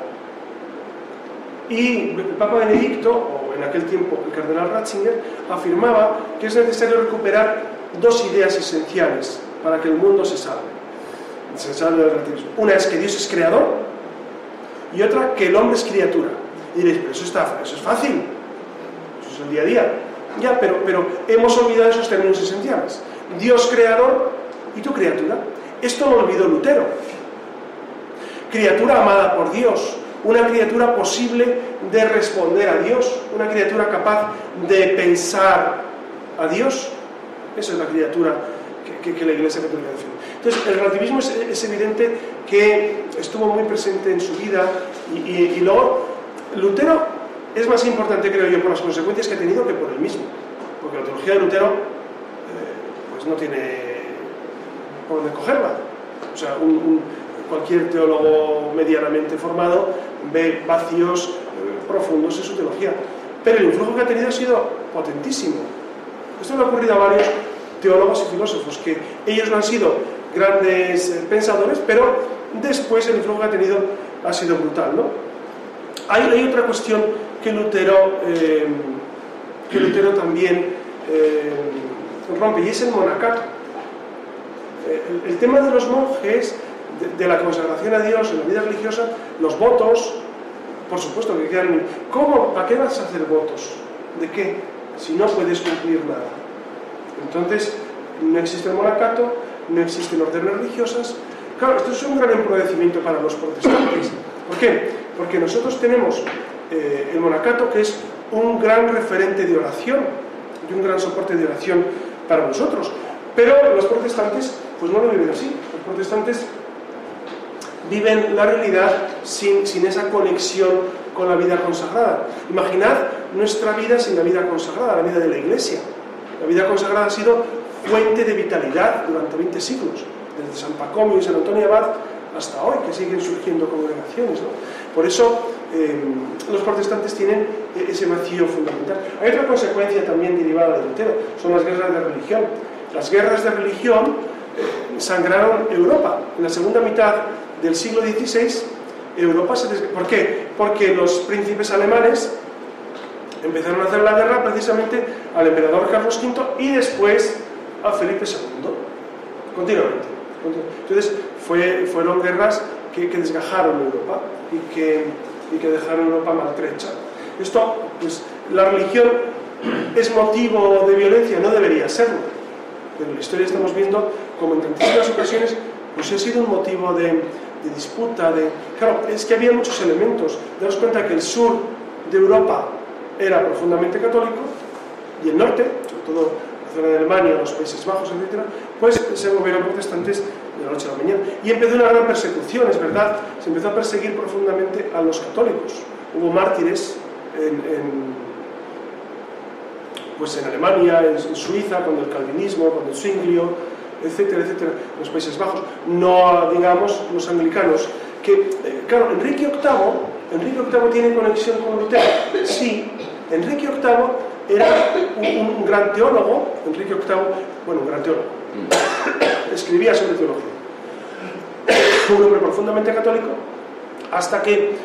S1: Y el Papa Benedicto, o en aquel tiempo el cardenal Ratzinger, afirmaba que es necesario recuperar dos ideas esenciales para que el mundo se salve una es que Dios es creador y otra que el hombre es criatura. Y diréis, pero eso, está, eso es fácil, eso es el día a día. Ya, pero, pero hemos olvidado esos términos esenciales. Dios creador y tu criatura. Esto lo olvidó Lutero. Criatura amada por Dios, una criatura posible de responder a Dios, una criatura capaz de pensar a Dios. Esa es la criatura que, la Iglesia Católica defiende. Entonces, el relativismo es, evidente que estuvo muy presente en su vida y, luego Lutero es más importante, creo yo, por las consecuencias que ha tenido que por el mismo. Porque la teología de Lutero eh, pues no tiene por dónde cogerla. O sea, cualquier teólogo medianamente formado ve vacíos eh, profundos en su teología. Pero el influjo que ha tenido ha sido potentísimo. Esto le ha ocurrido a varios teólogos y filósofos, que ellos no han sido grandes eh, pensadores, pero después el influjo que ha tenido ha sido brutal. ¿no? Hay, otra cuestión que Lutero, eh, que Lutero también eh, rompe, y es el monacato. El, tema de los monjes, de, la consagración a Dios en la vida religiosa, los votos, por supuesto que quedan... ¿Cómo? ¿Para qué vas a hacer votos? ¿De qué? Si no puedes cumplir nada. Entonces, no existe el monacato, no existen órdenes religiosas. Claro, esto es un gran empobrecimiento para los protestantes. ¿Por qué? Porque nosotros tenemos eh, el monacato, que es un gran referente de oración y un gran soporte de oración para nosotros. Pero los protestantes, pues no lo viven así. Los protestantes viven la realidad sin, sin esa conexión con la vida consagrada. Imaginad nuestra vida sin la vida consagrada, la vida de la iglesia. La vida consagrada ha sido fuente de vitalidad durante 20 siglos, desde San Pacomio y San Antonio Abad hasta hoy, que siguen surgiendo congregaciones. Por eso eh, los protestantes tienen ese vacío fundamental. Hay otra consecuencia también derivada de Lutero, son las guerras de religión. Las guerras de religión eh, sangraron Europa. En la segunda mitad del siglo XVI, Europa se ¿Por qué? Porque los príncipes alemanes empezaron a hacer la guerra precisamente al emperador Carlos V y después a Felipe II, continuamente. Entonces fue, fueron guerras que, desgajaron Europa y que, y que dejaron Europa maltrecha. Esto, pues, la religión [CLEARS THROAT] es motivo de violencia, no debería serlo. Pero en la historia estamos viendo como en tantísimas ocasiones pues ha sido un motivo de, de disputa, de... Claro, es que había muchos elementos. Daros cuenta que el sur de Europa era profundamente católico y el norte, sobre todo zona de Alemania, los Países Bajos, etc., pues se volvieron protestantes de la noche a la mañana. Y empezó una gran persecución, es verdad, se empezó a perseguir profundamente a los católicos. Hubo mártires en, pues en Alemania, en, Suiza, con el calvinismo, con el Zwinglio, etcétera, etcétera, en los Países Bajos. No, digamos, los anglicanos, que, eh, claro, Enrique VIII, Enrique VIII tiene conexión con Lutero, sí, Enrique VIII era un, gran teólogo, Enrique VIII, bueno, un gran teólogo, mm. escribía sobre teología, un hombre profundamente católico, hasta que,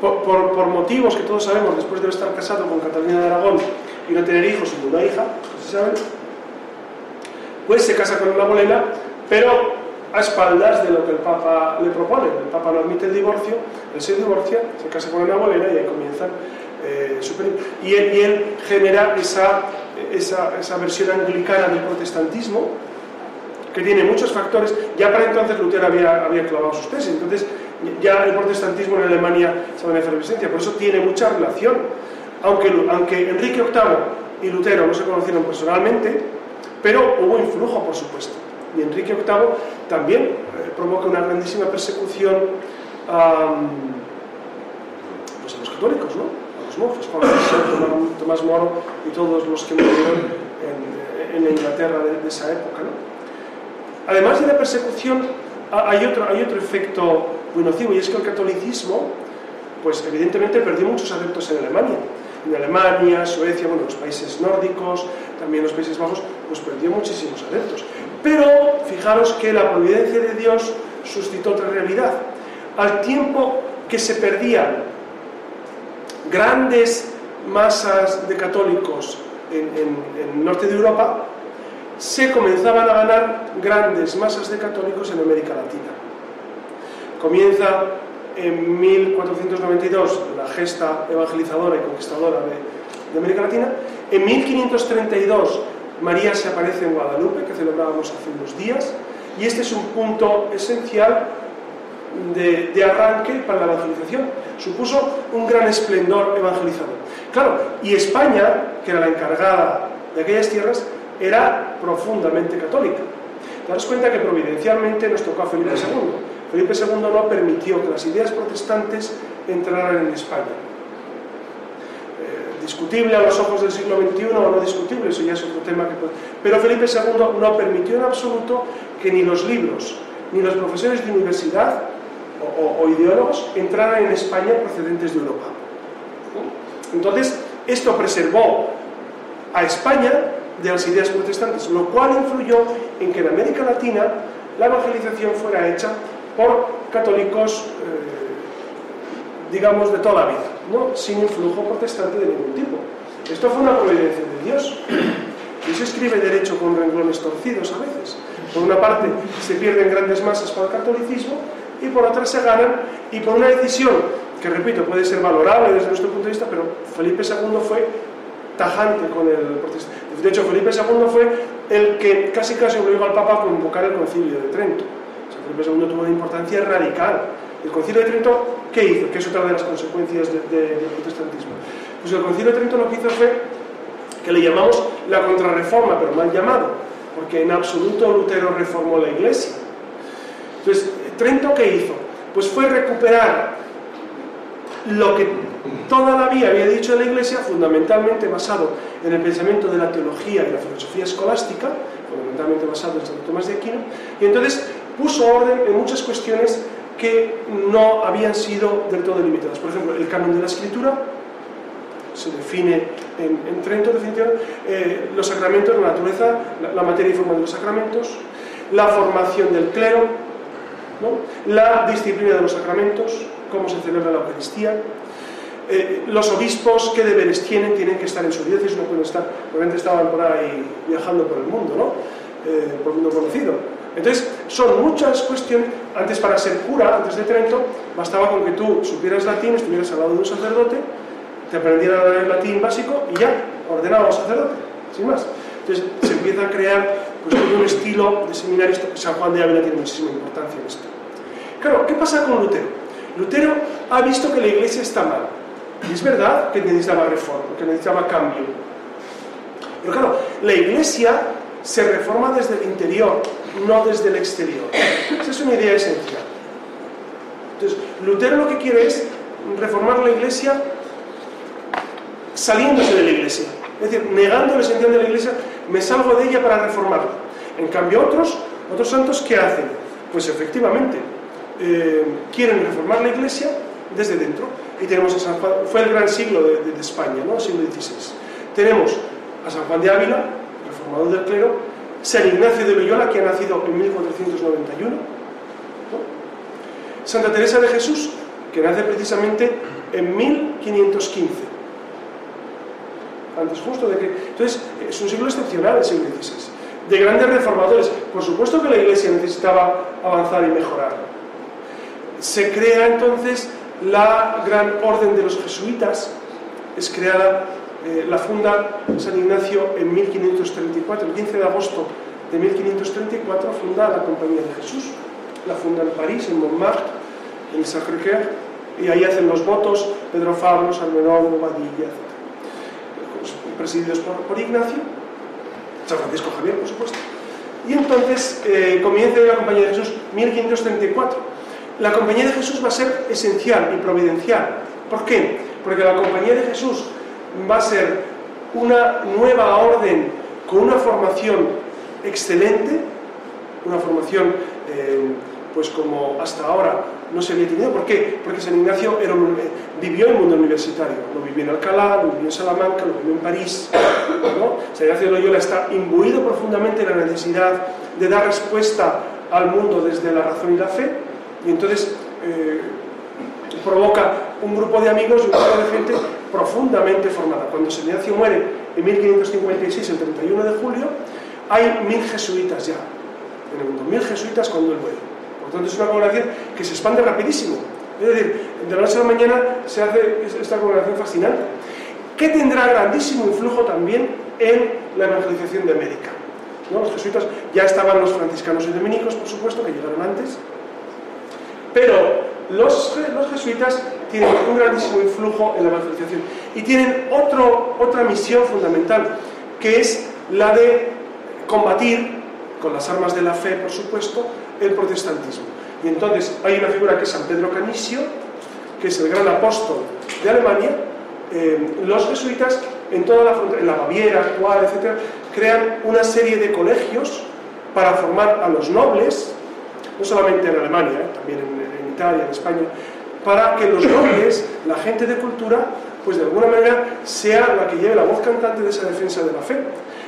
S1: por, motivos que todos sabemos, después de estar casado con Catalina de Aragón y no tener hijos y una hija, ¿se saben? pues se casa con una bolena, pero a espaldas de lo que el Papa le propone. El Papa no admite el divorcio, él se divorcia, se casa con una bolena y ahí comienzan eh, y, él, genera esa, esa, versión anglicana del protestantismo, que tiene muchos factores. Ya para entonces Lutero había, había clavado sus tesis, entonces ya el protestantismo en Alemania estaba en efervescencia, por eso tiene mucha relación. Aunque, aunque Enrique VIII y Lutero no se conocieron personalmente, pero hubo influjo, por supuesto. Y Enrique VIII también eh, provoca una grandísima persecución a pues a los católicos, ¿no? Los monjes, Juan Tomás Moro y todos los que murieron en, la Inglaterra de, esa época. Además de la persecución, hay otro, hay otro efecto muy nocivo y es que el catolicismo, pues evidentemente perdió muchos adeptos en Alemania. En Alemania, Suecia, bueno, los países nórdicos, también los Países Bajos, pues perdió muchísimos adeptos. Pero fijaros que la providencia de Dios suscitó otra realidad. Al tiempo que se perdían grandes masas de católicos en, el norte de Europa, se comenzaban a ganar grandes masas de católicos en América Latina. Comienza en 1492 la gesta evangelizadora y conquistadora de, de, América Latina. En 1532 María se aparece en Guadalupe, que celebrábamos hace unos días, y este es un punto esencial de, arranque para la evangelización. Supuso un gran esplendor evangelizador. Claro, y España, que era la encargada de aquellas tierras, era profundamente católica. Daros cuenta que providencialmente nos tocó a Felipe II. Felipe II no permitió que las ideas protestantes entraran en España. Eh, discutible a los ojos del siglo XXI o no discutible, eso ya es otro tema que puede... Pero Felipe II no permitió en absoluto que ni los libros, ni los profesores de universidad o, ideólogos entraran en España procedentes de Europa. Entonces, esto preservó a España de las ideas protestantes, lo cual influyó en que en América Latina la evangelización fuera hecha por católicos, eh, digamos, de toda la vida, ¿no? sin influjo protestante de ningún tipo. Esto fue una providencia de Dios. Y se escribe derecho con renglones torcidos a veces. Por una parte, se pierden grandes masas para el catolicismo y por otra se ganan y por una decisión que, repito, puede ser valorable desde nuestro punto de vista, pero Felipe II fue tajante con el protestantismo. De hecho, Felipe II fue el que casi casi obligó al Papa a convocar el concilio de Trento. Felipe II tuvo una importancia radical. El concilio de Trento, ¿qué hizo? Que es otra de las consecuencias del protestantismo. Pues el concilio de Trento lo que hizo fue que le llamamos la contrarreforma, pero mal llamado, porque en absoluto Lutero reformó la iglesia. Entonces, Trento, ¿qué hizo? Pues fue recuperar lo que toda la vida había dicho la Iglesia, fundamentalmente basado en el pensamiento de la teología y la filosofía escolástica, fundamentalmente basado en Santo Tomás de Aquino, y entonces puso orden en muchas cuestiones que no habían sido del todo limitadas. Por ejemplo, el canon de la escritura se define en, Trento, eh, los sacramentos, la naturaleza, la, materia y forma de los sacramentos, la formación del clero, la disciplina de los sacramentos, cómo se celebra la Eucaristía, eh, los obispos qué deberes tienen, tienen que estar en su diócesis, no pueden estar, obviamente estaban por ahí viajando por el mundo, ¿no? Eh, por el mundo conocido. Entonces, son muchas cuestiones, antes para ser cura, antes de Trento, bastaba con que tú supieras latín, estuvieras al lado de un sacerdote, te aprendieras el latín básico y ya, ordenaba un sacerdote, sin más. Entonces, se empieza a crear pues, un estilo de seminario, San Juan de Ávila tiene muchísima importancia en esto. Claro, ¿qué pasa con Lutero? Lutero ha visto que la iglesia está mal, y es verdad que necesitaba reforma, que necesitaba cambio. Pero claro, la iglesia se reforma desde el interior, no desde el exterior. Esa es una idea esencial. Entonces, Lutero lo que quiere es reformar la iglesia saliéndose de la iglesia. Es decir, negando el esencial de la iglesia, me salgo de ella para reformarla. En cambio, otros, otros santos, ¿qué hacen? Pues efectivamente, eh, quieren reformar la iglesia desde dentro y tenemos a San Juan, fue el gran siglo de, España, ¿no? Siglo XVI. Tenemos a San Juan de Ávila, reformador del clero, San Ignacio de Loyola, que ha nacido en 1491, Santa Teresa de Jesús, que nace precisamente en 1515. Antes justo de que... Entonces, es un siglo excepcional el siglo XVI. De grandes reformadores. Por supuesto que la Iglesia necesitaba avanzar y mejorar. Se crea entonces la gran orden de los jesuitas es creada, eh, la funda San Ignacio en 1534, el 15 de agosto de 1534 funda la Compañía de Jesús, la funda en París, en Montmartre, en Sacré-Cœur, y ahí hacen los votos Pedro Fabro, Salmerón, Bobadilla, etc. Presididos por, Ignacio, San Francisco Javier, por supuesto. Y entonces eh, comienza la Compañía de Jesús 1534 la compañía de Jesús va a ser esencial y providencial. ¿Por qué? Porque la compañía de Jesús va a ser una nueva orden con una formación excelente, una formación eh, pues como hasta ahora no se había tenido. ¿Por qué? Porque San Ignacio eh, vivió el mundo universitario, lo vivió en Alcalá, lo vivió en Salamanca, lo vivió en París. San Ignacio de Loyola está imbuido profundamente en la necesidad de dar respuesta al mundo desde la razón y la fe y entonces eh, provoca un grupo de amigos y un grupo de gente profundamente formada. Cuando San Ignacio muere en 1556, el 31 de julio, hay mil jesuitas ya en el mundo, mil jesuitas cuando él muere. Por tanto, es una congregación que se expande rapidísimo. Es decir, de la noche a la mañana se hace esta congregación fascinante, que tendrá grandísimo influjo también en la evangelización de América. Los jesuitas ya estaban los franciscanos y dominicos, por supuesto, que llegaron antes, pero los, jesuitas tienen un grandísimo influjo en la evangelización y tienen otro, otra misión fundamental, que es la de combatir, con las armas de la fe, por supuesto, el protestantismo. Y entonces hay una figura que es San Pedro Canisio, que es el gran apóstol de Alemania. Eh, los jesuitas, en toda la en la Baviera actual, etc., crean una serie de colegios para formar a los nobles, no solamente en Alemania, eh, también en Italia, en España, para que los nobles, la gente de cultura, pues de alguna manera sea la que lleve la voz cantante de esa defensa de la fe.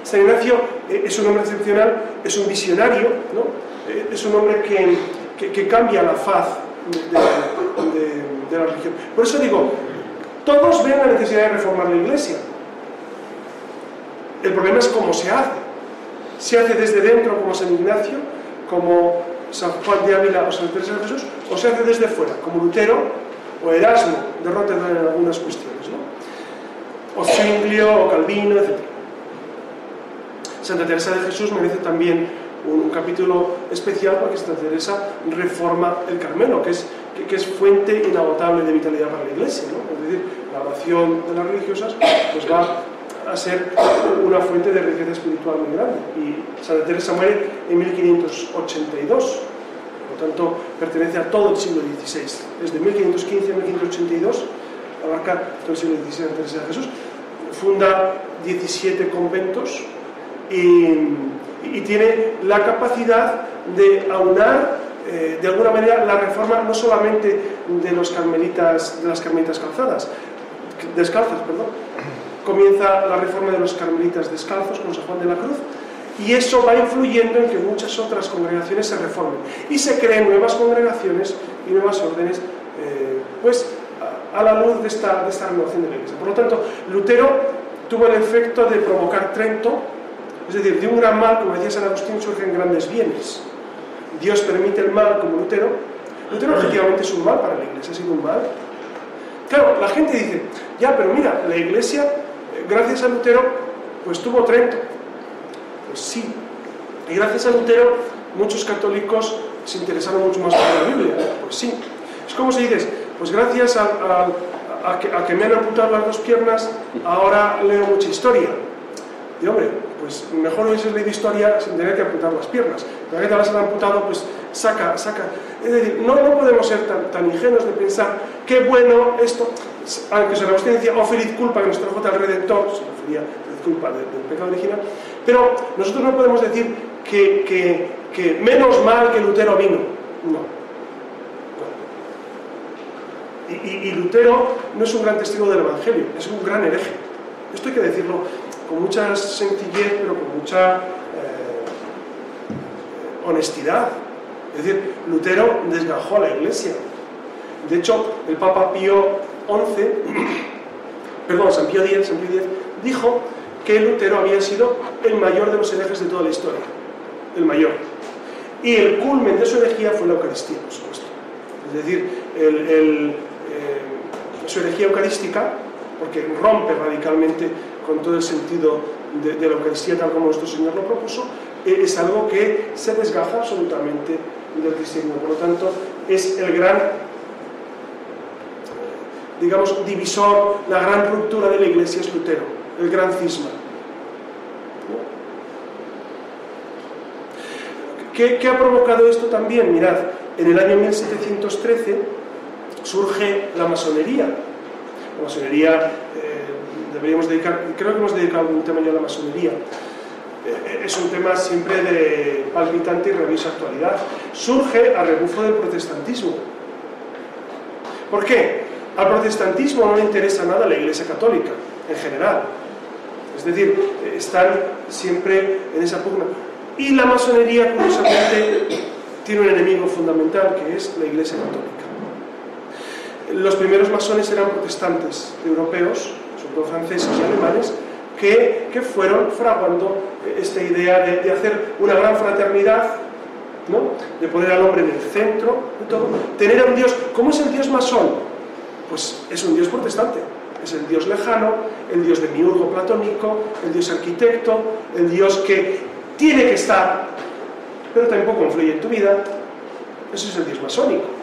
S1: San Ignacio eh, es un hombre excepcional, es un visionario, ¿no? Eh, es un hombre que, que, cambia la faz de, la religión. Por eso digo, todos ven la necesidad de reformar la iglesia. El problema es cómo se hace. Se hace desde dentro como San Ignacio, como San Juan de Ávila o San Teresa de Jesús, o se hace desde fuera, como Lutero o Erasmo de Rotterdam en algunas cuestiones, ¿no? o Zwinglio o Calvino, etc. Santa Teresa de Jesús merece también un, capítulo especial porque Santa Teresa reforma el Carmelo, que es, que, es fuente inagotable de vitalidad para la Iglesia. ¿no? Es decir, la oración de las religiosas pues va a ser una fuente de riqueza espiritual muy grande. Y Santa Teresa muere en 1582, por lo tanto pertenece a todo el siglo XVI. Desde 1515 a 1582 abarca todo el siglo XVI Santa Teresa de Jesús. Funda 17 conventos y, tiene la capacidad de aunar eh, de alguna manera la reforma no solamente de los carmelitas de las carmelitas calzadas descalzas perdón comienza la reforma de los carmelitas descalzos con San Juan de la Cruz y eso va influyendo en que muchas otras congregaciones se reformen y se creen nuevas congregaciones y nuevas órdenes eh, pues a la luz de esta, de esta renovación de la Iglesia. Por lo tanto, Lutero tuvo el efecto de provocar Trento, es decir, de un gran mal, como decía San Agustín, surgen grandes bienes. Dios permite el mal como Lutero. Lutero efectivamente es un mal para la Iglesia, ha sido un mal. Claro, la gente dice, ya, pero mira, la Iglesia, eh, gracias a Lutero, pues tuvo Trento. Pues sí. Y gracias a Lutero, muchos católicos se interesaron mucho más por la Biblia. Pues sí. Es como si dices, pues gracias a, que, me han amputado las dos piernas, ahora leo mucha historia. Y hombre, pues mejor hubiese leído historia sin tener que amputar las piernas. Pero que te las han amputado, pues saca, saca. Es decir, no, no podemos ser tan, ingenuos de pensar qué bueno esto, aunque se Agustín decía, oh feliz culpa que nos trajo al Redentor, se refería a culpa del, pecado original, pero nosotros no podemos decir que, que, que menos mal que Lutero vino. No. Y, Lutero no es un gran testigo del Evangelio, es un gran hereje. Esto hay que decirlo con mucha sencillez, pero con mucha eh, honestidad. Es decir, Lutero desgajó a la iglesia. De hecho, el Papa Pío XI, [COUGHS] perdón, San Pío X, San Pío X, dijo que Lutero había sido el mayor de los herejes de toda la historia. El mayor. Y el culmen de su herejía fue la Eucaristía, por supuesto. Es decir, el su herejía eucarística, porque rompe radicalmente con todo el sentido de, la Eucaristía tal como nuestro Señor lo propuso, eh, es algo que se desgaja absolutamente del cristianismo. Por lo tanto, es el gran, digamos, divisor, la gran ruptura de la Iglesia es Lutero, el gran cisma. ¿Qué, ¿Qué, ha provocado esto también? Mirad, en el año 1713 surge la masonería. La masonería, eh, deberíamos dedicar, creo que hemos dedicado un tema ya a la masonería. Eh, es un tema siempre de palpitante y rabiosa actualidad. Surge a rebufo del protestantismo. ¿Por qué? Al protestantismo no le interesa nada la Iglesia Católica, en general. Es decir, están siempre en esa pugna. Y la masonería, curiosamente, tiene un enemigo fundamental, que es la Iglesia Católica. Los primeros masones eran protestantes europeos, sobre todo franceses y alemanes, que, que fueron fraguando esta idea de, hacer una gran fraternidad, ¿no? de poner al hombre en el centro de todo, tener a un Dios. ¿Cómo es el Dios masón? Pues es un Dios protestante, es el Dios lejano, el Dios de miurgo platónico, el Dios arquitecto, el Dios que tiene que estar, pero tampoco influye en tu vida. Ese es el Dios masónico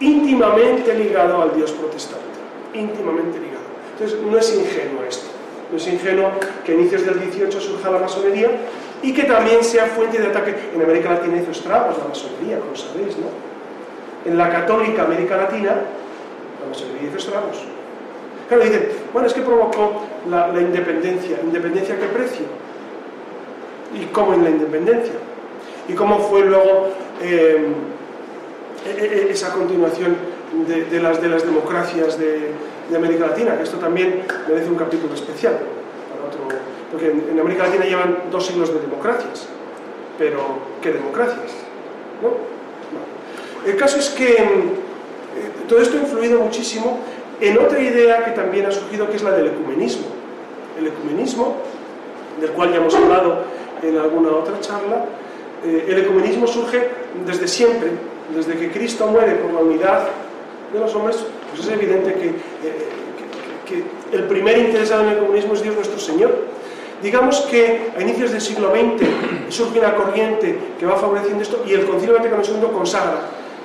S1: íntimamente ligado al Dios protestante, íntimamente ligado. Entonces, no es ingenuo esto, no es ingenuo que a inicios del 18 surja la masonería y que también sea fuente de ataque. En América Latina hizo estragos la masonería, como sabéis, ¿no? En la católica América Latina, la masonería hizo estragos. Claro, dicen, bueno, es que provocó la, independencia. ¿Independencia a qué precio? ¿Y cómo en la independencia? ¿Y cómo fue luego... Eh, e, e, esa continuación de, las, de las democracias de, América Latina, que esto también merece un capítulo especial, porque en, América Latina llevan dos siglos de democracias, pero ¿qué democracias? El caso es que eh, todo esto ha influido muchísimo en otra idea que también ha surgido, que es la del ecumenismo. El ecumenismo, del cual ya hemos hablado en alguna otra charla, eh, el ecumenismo surge desde siempre, desde que Cristo muere por la unidad de los hombres, pues es evidente eh, que, el primer interesado en el comunismo es Dios nuestro Señor. Digamos que a inicios del siglo XX [COUGHS] surge una corriente que va favoreciendo esto y el Concilio Vaticano II consagra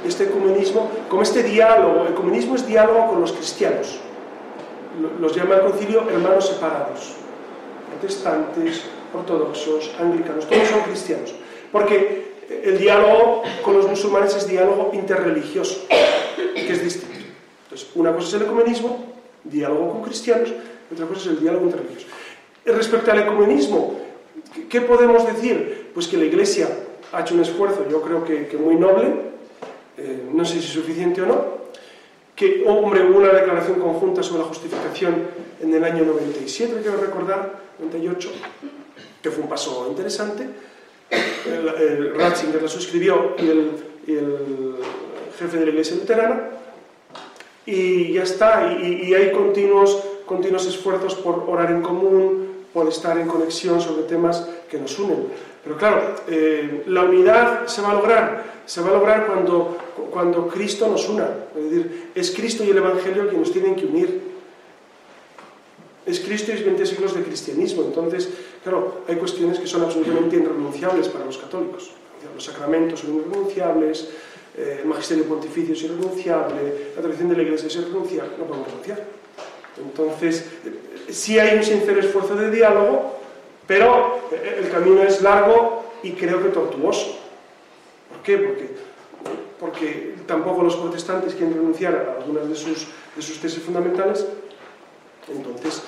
S1: este comunismo como este diálogo. El comunismo es diálogo con los cristianos. Los llama el concilio hermanos separados. Protestantes, ortodoxos, anglicanos, todos son cristianos. Porque el diálogo con los musulmanes es diálogo interreligioso, que es distinto. Entonces, una cosa es el ecumenismo, diálogo con cristianos, otra cosa es el diálogo interreligioso. Respecto al ecumenismo, ¿qué podemos decir? Pues que la Iglesia ha hecho un esfuerzo, yo creo que, muy noble, eh, no sé si suficiente o no, que, hombre, hubo una declaración conjunta sobre la justificación en el año 97, quiero recordar, 98, que fue un paso interesante, el, Ratzinger la suscribió y el, jefe de la iglesia luterana, y ya está, y, hay continuos, continuos esfuerzos por orar en común, por estar en conexión sobre temas que nos unen. Pero claro, eh, la unidad se va a lograr, se va a lograr cuando, cuando Cristo nos una. Es decir, es Cristo y el Evangelio quienes nos tienen que unir. Es Cristo y 20 siglos de cristianismo. Entonces, claro, hay cuestiones que son absolutamente irrenunciables para los católicos. Los sacramentos son irrenunciables, eh, el magisterio pontificio es irrenunciable, la tradición de la iglesia es irrenunciable, no podemos renunciar. Entonces, eh, sí hay un sincero esfuerzo de diálogo, pero eh, el camino es largo y creo que tortuoso. ¿Por qué? Porque, porque tampoco los protestantes quieren renunciar a algunas de sus, de sus tesis fundamentales. Entonces,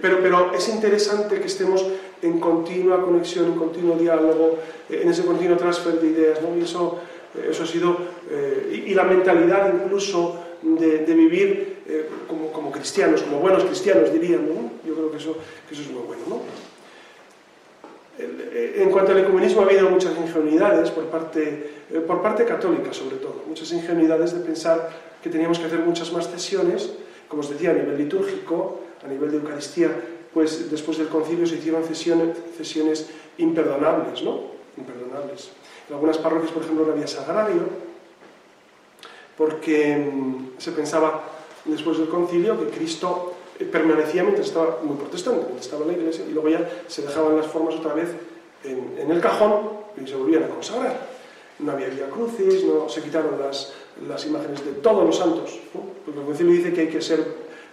S1: pero, pero es interesante que estemos en continua conexión, en continuo diálogo, en ese continuo transfer de ideas, ¿no? Y eso eso ha sido, eh, y, la mentalidad incluso de, vivir eh, como, cristianos, como buenos cristianos diríamos, ¿no? yo creo que eso, eso es muy bueno. ¿no? Eh, en cuanto al ecumenismo ha habido muchas ingenuidades por parte, por parte católica sobre todo, muchas ingenuidades de pensar que teníamos que hacer muchas más cesiones, como os decía, a nivel litúrgico, a nivel de Eucaristía, pues después del concilio se hicieron cesiones, cesiones imperdonables, ¿no? Imperdonables. En algunas parroquias, por ejemplo, no había sagrario, porque mm, se pensaba después del concilio que Cristo eh, permanecía mientras estaba muy protestante, mientras estaba en la iglesia, y luego ya se dejaban las formas otra vez en, el cajón y se volvían a consagrar. No había vía crucis, no, se quitaron las, las imágenes de todos los santos, porque el concilio dice que hay que ser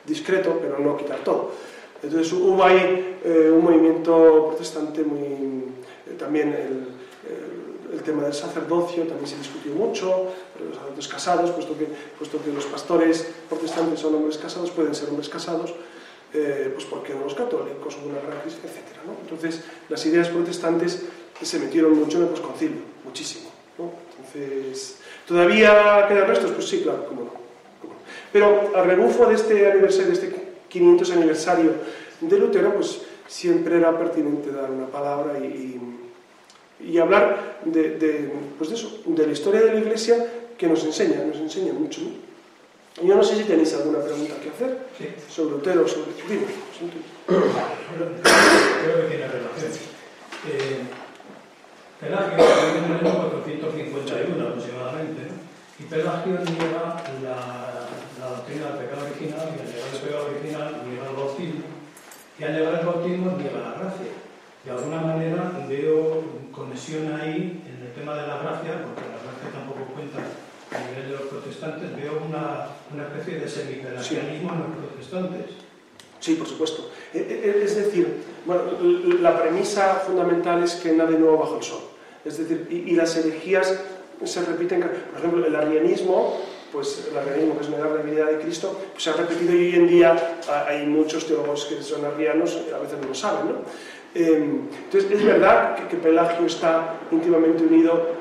S1: discreto, pero no quitar todo. Entonces hubo ahí eh, un movimiento protestante muy... Eh, también el, el tema del sacerdocio también se discutió mucho, los sacerdotes casados, puesto que, puesto que los pastores protestantes son hombres casados, pueden ser hombres casados, eh, pues porque no los católicos, hubo una gran crisis, etc. Entonces, las ideas protestantes se metieron mucho en el posconcilio, muchísimo. Entonces, ¿todavía quedan restos? Pues sí, claro, cómo no. Pero al rebufo de este aniversario, de este 500 aniversario de Lutero, pues siempre era pertinente dar una palabra y y hablar de, de, pues de, eso, de la historia de la Iglesia que nos enseña, nos enseña mucho. ¿no? Yo no sé si tenéis alguna pregunta que hacer sí. sobre Lutero, sobre Dime,
S2: Creo que tiene relación. Eh, Pelagio en el año 451 aproximadamente, y Pelagio niega la, la doctrina del pecado original, y al negar el pecado original niega el bautismo, y al negar el bautismo niega la gracia. De alguna manera veo conexión ahí en el tema de la gracia, porque la gracia tampoco cuenta a nivel de los protestantes, veo una, una especie de semipelagianismo en los protestantes.
S1: Sí, por supuesto. E, e, e, es decir, bueno, la premisa fundamental es que nada de nuevo bajo el sol. Es decir, y, las herejías se repiten. Por ejemplo, el arrianismo, pues el arrianismo, que es negar la divinidad de Cristo, pues se ha repetido y hoy en día hay muchos teólogos que son arrianos, a veces no lo saben, ¿no? Em, entonces, es verdad que, Pelagio está íntimamente unido,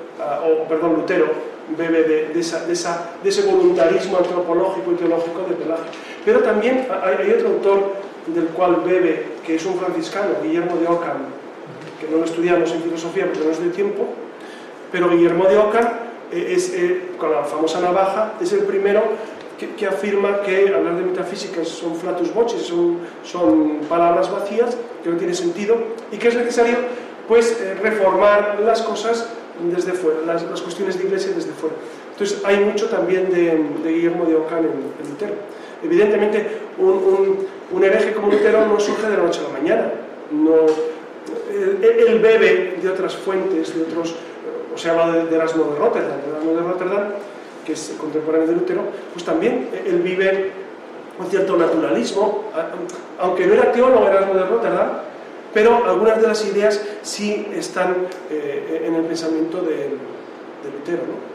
S1: o perdón, Lutero bebe de, ese voluntarismo antropológico y teológico de Pelagio. Pero también hay, otro autor del cual bebe, que es un franciscano, Guillermo de Ockham, que no lo estudiamos en filosofía porque no es de tiempo, pero Guillermo de Ockham eh, es, eh, con la famosa navaja, es el primero que, afirma que hablar de metafísica son flatus vocis, son, son palabras vacías, que no tiene sentido, y que es necesario pues, eh, reformar las cosas desde fuera, las, las, cuestiones de iglesia desde fuera. Entonces hay mucho también de, Guillermo de Ockham en, Lutero. Evidentemente, un, un, hereje como Lutero no surge de la noche a la mañana. No, él, bebe de otras fuentes, de otros, o sea, habla de, de Erasmo de Rotterdam. Erasmo de Rotterdam que es contemporáneo de Lutero, pues también él vive un cierto naturalismo, aunque no era teólogo Erasmo de Rotterdam, pero algunas de las ideas sí están eh, en el pensamiento de, de Lutero. ¿no?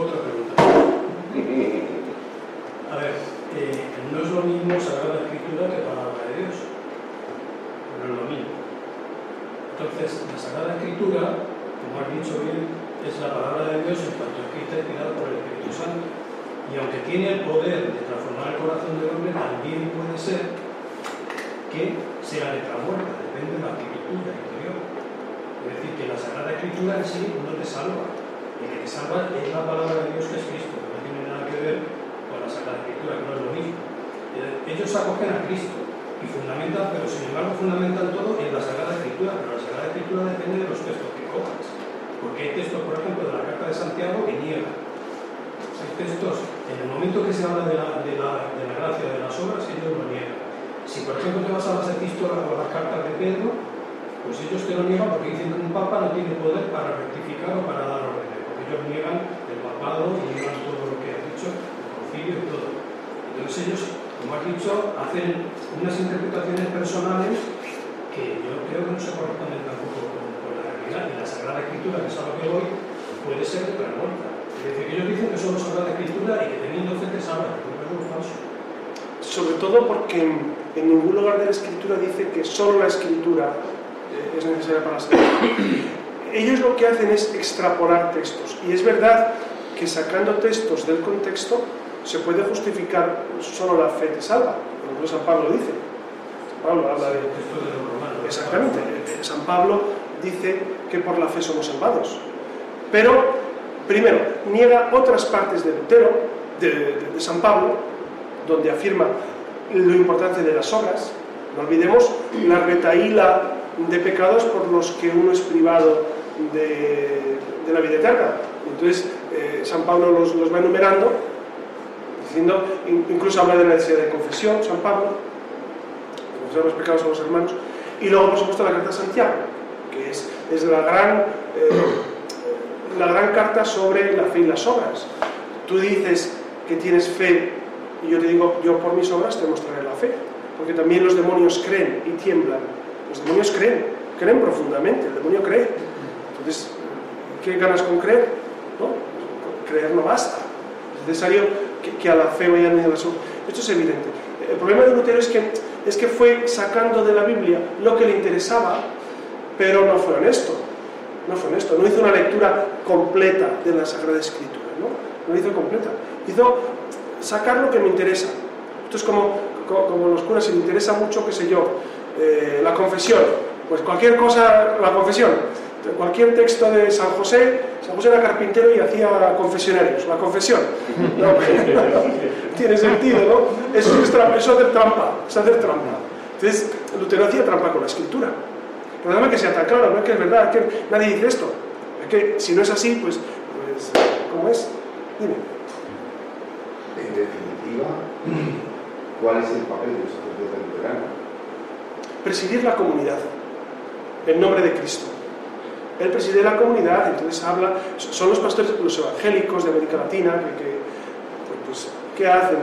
S2: Otra pregunta. [LAUGHS] A ver, eh, no es lo mismo Sagrada Escritura que Palabra de Dios. No es lo mismo. Entonces, la Sagrada Escritura, como has dicho bien, es la palabra de Dios en cuanto escrita y tirada por el Espíritu Santo. Y aunque tiene el poder de transformar el corazón del hombre, también puede ser que sea letra muerta, depende de la arquitectura interior. Es decir, que la Sagrada Escritura en sí no te salva, El que te salva es la palabra de Dios que es Cristo, que no tiene nada que ver con la Sagrada Escritura, que no es lo mismo. Eh, ellos acogen a Cristo y fundamentan, pero sin embargo fundamentan todo en la Sagrada Escritura, pero la Sagrada Escritura depende de los textos que cojas. Porque hay textos, por ejemplo, de la Carta de Santiago que niegan. Hay textos, en el momento que se habla de la, de la, de la gracia de las obras, ellos lo niegan. Si, por ejemplo, te vas a las epístolas o las cartas de Pedro, pues ellos te lo niegan porque dicen que un papa no tiene poder para rectificar o para dar órdenes, porque ellos niegan el papado y niegan todo lo que ha dicho, el concilio y todo. Entonces ellos, como has dicho, hacen unas interpretaciones personales que yo creo que no se corresponden tampoco con, realidad. Y la Sagrada Escritura, que es a lo que voy, puede ser vuelta. Es decir, que ellos dicen que solo Sagrada Escritura y que teniendo fe te salvan, pero es falso.
S1: Sobre todo porque en ningún lugar de la escritura dice que solo la escritura eh, es necesaria para la salvación. Ellos lo que hacen es extrapolar textos. Y es verdad que sacando textos del contexto se puede justificar solo la fe te salva. Por ejemplo, San Pablo dice. San Pablo habla de.
S2: De.
S1: Exactamente. San Pablo dice que por la fe somos salvados. Pero, primero, niega otras partes de Lutero, de, San Pablo, donde afirma lo importante de las obras. No olvidemos la retaíla de pecados por los que uno es privado de, la vida eterna. Entonces, eh, San Pablo los, los va enumerando, diciendo, in- incluso habla de la necesidad de confesión, San Pablo, confesar los pecados a los hermanos. Y luego, por supuesto, la carta de Santiago, que es, es la, gran, eh, la gran carta sobre la fe y las obras. Tú dices que tienes fe y yo te digo, yo por mis obras te mostraré la fe. Porque también los demonios creen y tiemblan. Los demonios creen, creen profundamente, el demonio cree. Entonces, ¿qué ganas con creer? ¿No? Creer no basta. Es necesario que, a la fe vayan unidas las obras. Esto es evidente. El problema de Lutero es que, es que fue sacando de la Biblia lo que le interesaba, pero no fue honesto. No fue honesto. No hizo una lectura completa de la Sagrada Escritura. No, no hizo completa. Hizo sacar lo que me interesa. Esto es como, como, los curas, si le interesa mucho, qué sé yo, eh, la confesión. Pues cualquier cosa, la confesión. Cualquier texto de San José, San José era carpintero y hacía confesionarios, la confesión. [LAUGHS] No, [LAUGHS] tiene sentido, ¿no? Eso es, eso es hacer trampa, es hacer trampa. Entonces, Lutero hacía trampa con la escritura. Pero dame que sea tan claro, no es que es verdad, es que nadie dice esto. Es que si no es así, pues, pues ¿cómo es? Dime.
S3: En definitiva, ¿cuál es el papel de un sacerdote luterano?
S1: presidir la comunidad en nombre de Cristo. Él preside la comunidad, entonces habla, son los pastores, los evangélicos de América Latina, que, que, pues, ¿qué hacen?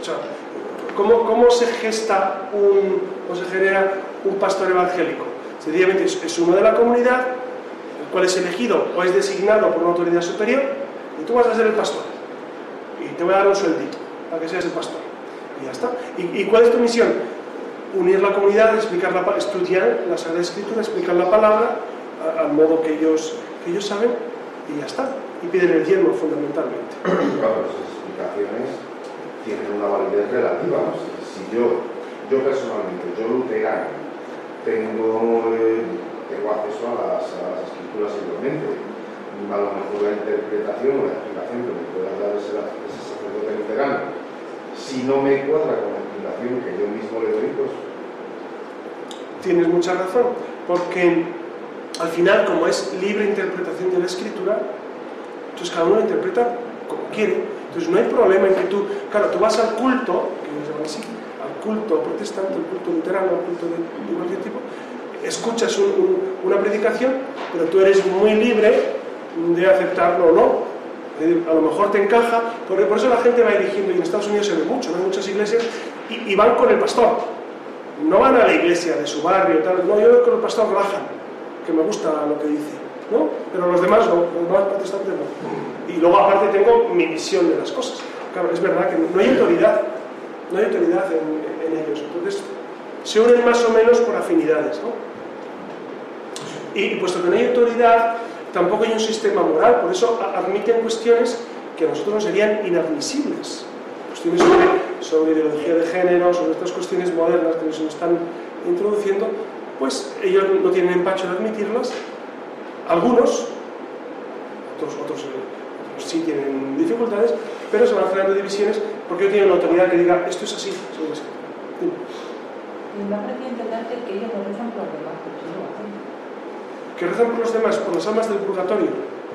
S1: O sea, ¿cómo, ¿cómo se gesta un, o se genera un pastor evangélico? Sencillamente es, uno de la comunidad, el cual es elegido o es designado por una autoridad superior, y tú vas a ser el pastor. Y te voy a dar un sueldito para que seas el pastor. Y ya está. ¿Y, y cuál es tu misión? unir la comunidad, explicar la, estudiar la Sagrada Escritura, explicar la palabra al modo que ellos, que ellos saben y ya está. Y piden el diezmo fundamentalmente.
S3: Claro, esas explicaciones tienen una validez relativa. si yo, yo personalmente, yo luterano, tengo, tengo acceso a las, escrituras igualmente, a lo mejor la interpretación o la explicación que me pueda dar ese, ese sacerdote luterano, si no me cuadra con la explicación que yo mismo le doy, pues
S1: Tienes mucha razón, porque al final, como es libre interpretación de la Escritura, entonces cada uno lo interpreta como quiere. Entonces no hay problema en que tú, claro, tú vas al culto, que lo llaman así, culto protestante, al culto luterano, al culto de, de cualquier tipo, escuchas un- un- una predicación, pero tú eres muy libre de aceptarlo o no. A lo mejor te encaja, por, por eso la gente va eligiendo, y en Estados Unidos se ve mucho, hay muchas iglesias, y, y van con el pastor. No van a la iglesia de su barrio, tal, no, yo con el pastor Graham, que me gusta lo que dice, ¿no? Pero los demás no, los demás protestantes no. Y luego aparte tengo mi visión de las cosas. Claro, es verdad que no hay autoridad, no hay autoridad en, ellos. Entonces, se unen más o menos por afinidades, ¿no? Y, puesto que no hay autoridad, tampoco hay un sistema moral, por eso admiten cuestiones que a nosotros nos serían inadmisibles. Cuestiones sobre, ideología de género, sobre estas cuestiones modernas que nos están introduciendo, pues ellos no tienen empacho de admitirlas. Algunos, otros, otros, otros sí tienen dificultades, pero se van creando divisiones porque no tienen una autoridad que diga esto es así, según la escritura. Dime.
S4: Y me ha parecido entenderte que ellos no rezan por los demás.
S1: ¿Que rezan por los demás? ¿Por las almas del purgatorio?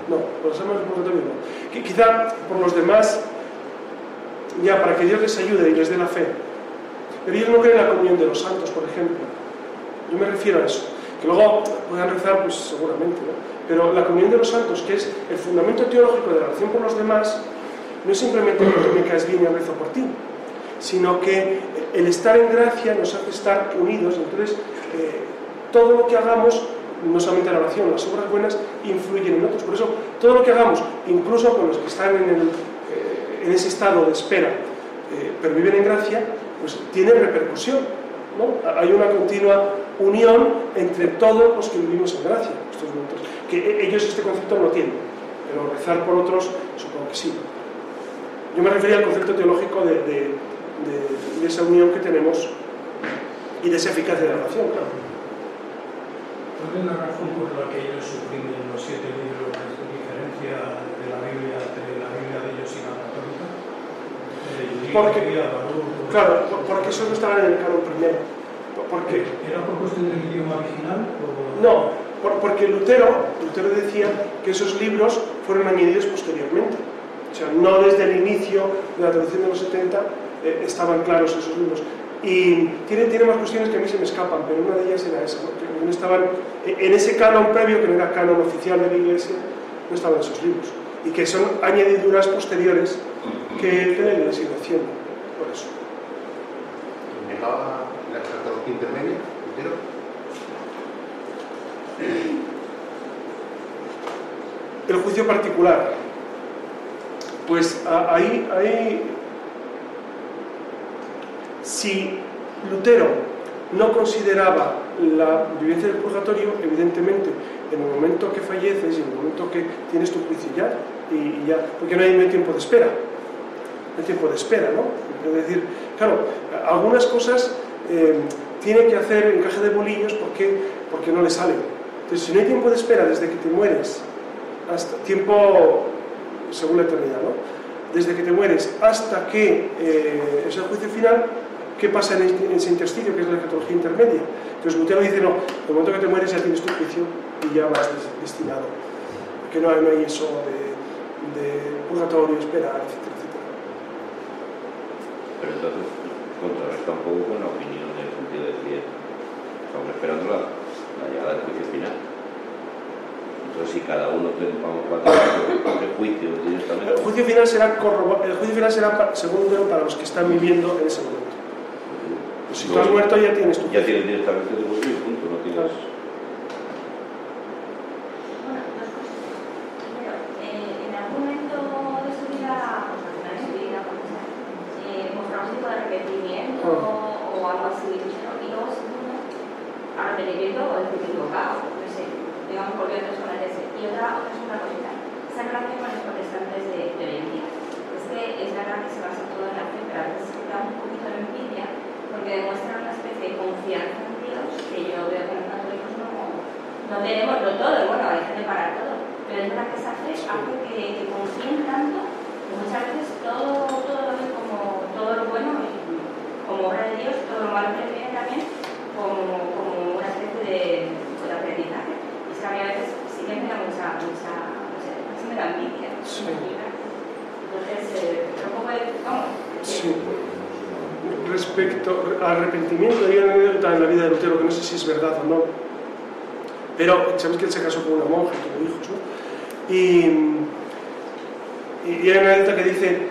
S1: No, por las almas del purgatorio no. Que quizá por los demás, ya para que Dios les ayude y les dé la fe. Pero ellos no creen en la comunión de los santos, por ejemplo. Yo me refiero a eso. Que luego puedan rezar, pues seguramente, ¿no? Pero la comunión de los santos, que es el fundamento teológico de la oración por los demás, no es simplemente que tú me caes bien y rezo por ti, sino que el estar en gracia nos hace estar unidos. Entonces, eh, todo lo que hagamos, no solamente la oración, las obras buenas, influyen en otros. Por eso, todo lo que hagamos, incluso con los que están en, eh, ese estado de espera, eh, pero viven en gracia, pues tiene repercusión. Hay una continua unión entre todos los que vivimos en gracia. Estos momentos. Que ellos este concepto no tienen, pero rezar por otros, supongo que sí. Yo me refería al concepto teológico de, de- de- de esa unión que tenemos y de esa eficacia de la oración, claro.
S2: ¿Cuál es la razón por la que ellos suprimen los siete libros de diferencia de la Biblia entre la Biblia de ellos y la católica?
S1: Porque- Claro, por- porque eso no estaba en el canon primero. Porque,
S2: ¿Era por cuestión del idioma original? O...
S1: no, por- porque Lutero, Lutero decía que esos libros fueron añadidos posteriormente. O sea, no desde el inicio de la traducción de los 70 eh, estaban claros esos libros. Y tiene, tiene más cuestiones que a mí se me escapan, pero una de ellas era esa, ¿no? no estaban eh, en ese canon previo, que no era canon oficial de la Iglesia, no estaban esos libros. Y que son añadiduras posteriores que, que la Iglesia haciendo. Por eso.
S5: ¿Negaba la escatología intermedia?
S1: El juicio particular. Pues ahí, ahí, si Lutero no consideraba la vivencia del purgatorio, evidentemente, en el momento que falleces y en el momento que tienes tu juicio ya, y, ya porque no hay, no tiempo de espera, no hay tiempo de espera, ¿no? Es decir, claro, algunas cosas eh, tiene que hacer encaje de bolillos porque, porque no le salen. Entonces, si no hay tiempo de espera desde que te mueres hasta tiempo según la eternidad, ¿no? Desde que te mueres hasta que eh, es el juicio final, ¿qué pasa en, ese intersticio, que es la escatología intermedia? Entonces Lutero dice, no, el momento que te mueres ya tienes tu juicio y ya vas des- destinado. Porque no hay, no hay eso de, de purgatorio, esperar, etcétera, etcétera.
S6: Pero entonces contrarresta un poco con la opinión en el sentido de decir, estamos esperando la, la llegada del juicio final. Entonces, si cada uno tiene, vamos a hacer el juicio directamente,
S1: El juicio final será, el juicio final será Lutero, para los que están viviendo en ese momento. Pues si tú has muerto ya tienes tu
S6: ya
S1: juicio.
S6: tienes directamente tu juicio punto, no tienes.
S7: Bueno, dos cosas. Primero, eh, en algún momento de su vida, pues al final de su vida, como sea, eh, mostramos un tipo de arrepentimiento o algo así. ¿no? Y luego, segundo, arrepentimiento o decir equivocado, no sé, digamos, porque otras de ese. Y otra, otra segunda cosita, esa relación con los protestantes de, de hoy en día. Es que es verdad que se basa todo en la fe, pero a veces se da un poquito de envidia porque demuestran una especie de confianza en Dios que yo veo que los católicos no, no tenemos no todo, bueno, hay gente para todo, pero es verdad que esa fe hace que, que confíen tanto que muchas veces todo, todo lo ven como todo lo bueno y como obra de Dios, todo lo malo que viene también como, como una de, de aprendizaje. Y es que a mí a veces sí que me da mucha, mucha, no sé, casi me da envidia.
S1: Sí.
S7: Entonces, eh, un poco de, vamos,
S1: Sí. Respecto al arrepentimiento, hay una anécdota en la vida de Lutero que no sé si es verdad o no, pero sabéis que él se casó con una monja y tuvo hijos, ¿no? Y, y hay una anécdota que dice,